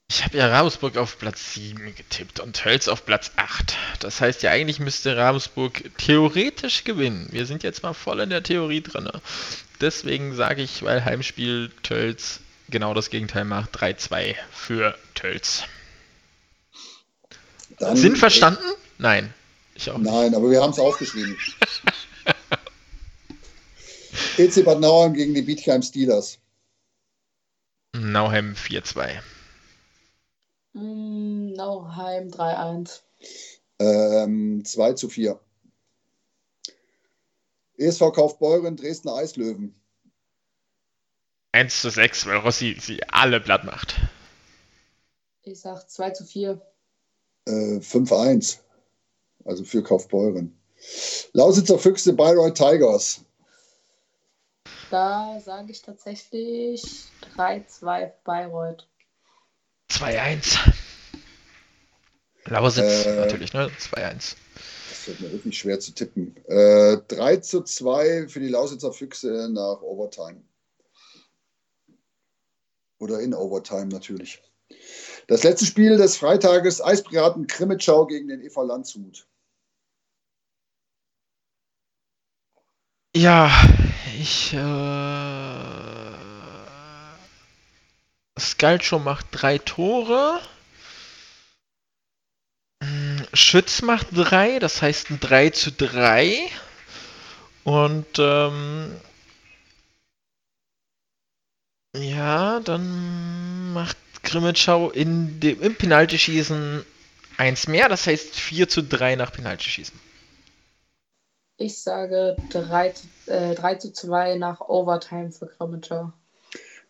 Ich habe ja Ravensburg auf Platz 7 getippt und Tölz auf Platz 8. Das heißt ja, eigentlich müsste Ravensburg theoretisch gewinnen. Wir sind jetzt mal voll in der Theorie drin. Deswegen sage ich, weil Heimspiel Tölz genau das Gegenteil macht, 3-2 für Tölz. Dann- Sinn verstanden? Nein. Ich auch nicht. Nein, aber wir haben es aufgeschrieben. [laughs] EC Bad Nauheim gegen die Bietigheim Steelers. Nauheim 4-2. Mm, Nauheim 3-1. Ähm, 2 zu 4. ESV Kaufbeuren, Dresdner Eislöwen. 1 zu 6, weil Rossi sie alle platt macht. Ich sag 2 zu 4. Äh, 5-1. Also für Kaufbeuren. Lausitzer Füchse, Bayreuth Tigers. Da sage ich tatsächlich 3-2 Bayreuth. 2-1. Lausitz Äh, natürlich, ne? 2-1. Das wird mir wirklich schwer zu tippen. Äh, 3 zu 2 für die Lausitzer Füchse nach Overtime. Oder in Overtime natürlich. Das letzte Spiel des Freitages, Eispiraten Krimitschau gegen den EV Landshut. Ja, ich. Äh, Sculpture macht drei Tore. Mm, Schütz macht drei, das heißt ein 3 zu 3. Und ähm, ja, dann macht Grimmitschau in dem, im Penaltyschießen eins mehr, das heißt 4 zu 3 nach Penaltyschießen. Ich sage 3 zu, äh, 3 zu 2 nach Overtime für Grimmitschau.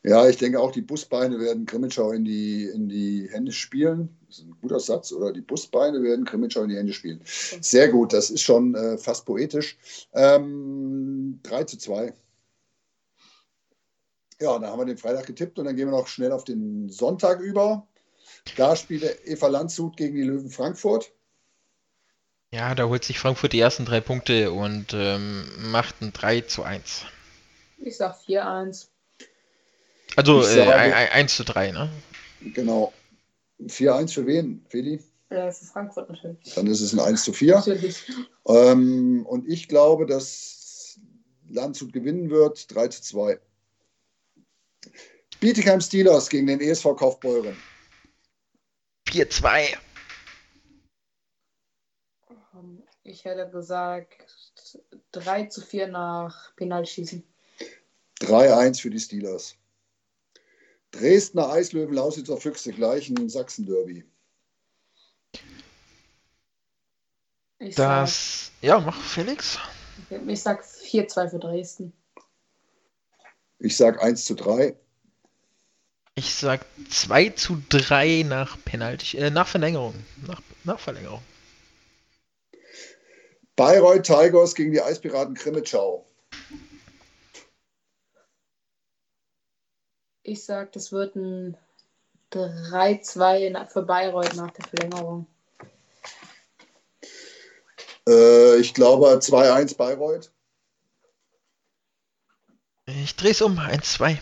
Ja, ich denke auch, die Busbeine werden Krimitschau in die, in die Hände spielen. Das ist ein guter Satz, oder? Die Busbeine werden Krimitschau in die Hände spielen. Sehr gut, das ist schon äh, fast poetisch. Ähm, 3 zu 2. Ja, dann haben wir den Freitag getippt und dann gehen wir noch schnell auf den Sonntag über. Da spielt Eva Landshut gegen die Löwen Frankfurt. Ja, da holt sich Frankfurt die ersten drei Punkte und ähm, macht ein 3 zu 1. Ich sag 4-1. Also äh, sage- ein- ein- 1 zu 3, ne? Genau. 4-1 für wen, Feli? Äh, für Frankfurt natürlich. Dann ist es ein 1 zu 4. Natürlich. Ähm, und ich glaube, dass Landshut gewinnen wird, 3 zu 2. Bietigheim Steelers gegen den ESV Kaufbeuren. 4-2. Ähm, Ich hätte gesagt 3 zu 4 nach Penalschießen. 3-1 für die Steelers. Dresdner Eislöwen, Lausitzer Füchse gleichen Sachsen-Derby. Ich sag, Das. Ja, mach Felix. ich sag 4-2 für Dresden. Ich sage 1 zu 3. Ich sag 2 zu 3 nach Penalty, äh, nach Verlängerung. Nach, nach Verlängerung. Bayreuth Tigers gegen die Eispiraten Krimitschau. Ich sag, das wird ein 3-2 na- für Bayreuth nach der Verlängerung. Äh, ich glaube 2-1 Bayreuth. Ich dreh's um. 1-2.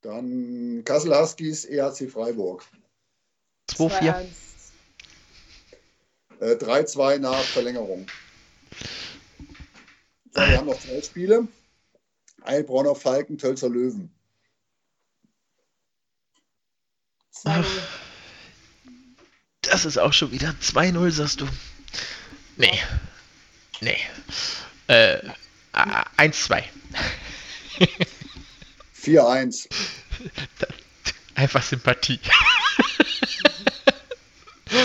Dann Kassel Huskies, EHC Freiburg. 2-4. 2-1. Äh, 3-2 nach Verlängerung. So, wir haben noch zwei Spiele. Heilbronner Falken, Tölzer Löwen. Ach, das ist auch schon wieder 2-0, sagst du. Nee. Nee. Äh, 1-2. 4-1. [laughs] Einfach Sympathie.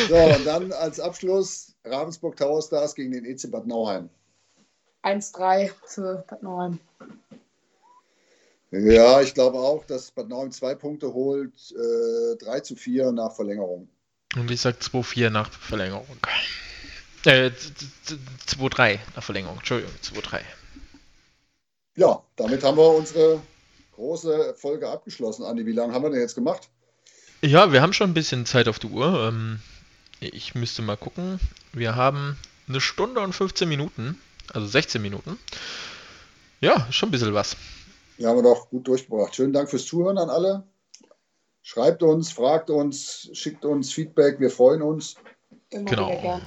So, und dann als Abschluss Ravensburg Tower Stars gegen den EC Bad Nauheim. 1-3 für Bad Nauheim. Ja, ich glaube auch, dass Bad Nauheim zwei Punkte holt, äh, 3 zu 4 nach Verlängerung. Und ich sage 2-4 nach Verlängerung. Äh, 2-3 nach Verlängerung. Entschuldigung, 2-3. Ja, damit haben wir unsere große Folge abgeschlossen. Andi, wie lange haben wir denn jetzt gemacht? Ja, wir haben schon ein bisschen Zeit auf die Uhr. Ähm, ich müsste mal gucken. Wir haben eine Stunde und 15 Minuten, also 16 Minuten. Ja, schon ein bisschen was. Ja, haben wir doch gut durchgebracht. Schönen Dank fürs Zuhören an alle. Schreibt uns, fragt uns, schickt uns Feedback. Wir freuen uns. Immer Genau.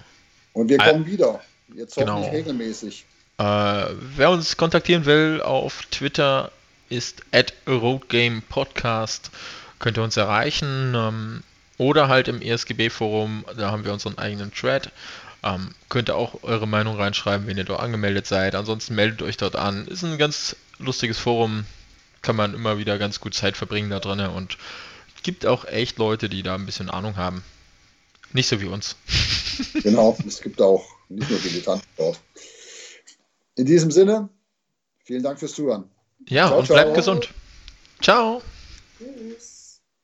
Und wir Äh, kommen wieder. Jetzt genau. hoffentlich regelmäßig. Äh, wer uns kontaktieren will auf Twitter ist at roadgamepodcast. Könnt ihr uns erreichen. Ähm, oder halt im ESGB-Forum, da haben wir unseren eigenen Thread. Ähm, könnt ihr auch eure Meinung reinschreiben, wenn ihr dort angemeldet seid. Ansonsten meldet euch dort an. Ist ein ganz lustiges Forum. Kann man immer wieder ganz gut Zeit verbringen da drin. Und gibt auch echt Leute, die da ein bisschen Ahnung haben. Nicht so wie uns. [laughs] Genau, es gibt auch nicht nur Dilettanten dort. In diesem Sinne, vielen Dank fürs Zuhören. Ja, Ciao, und bleibt ciao. gesund. Ciao. Tschüss.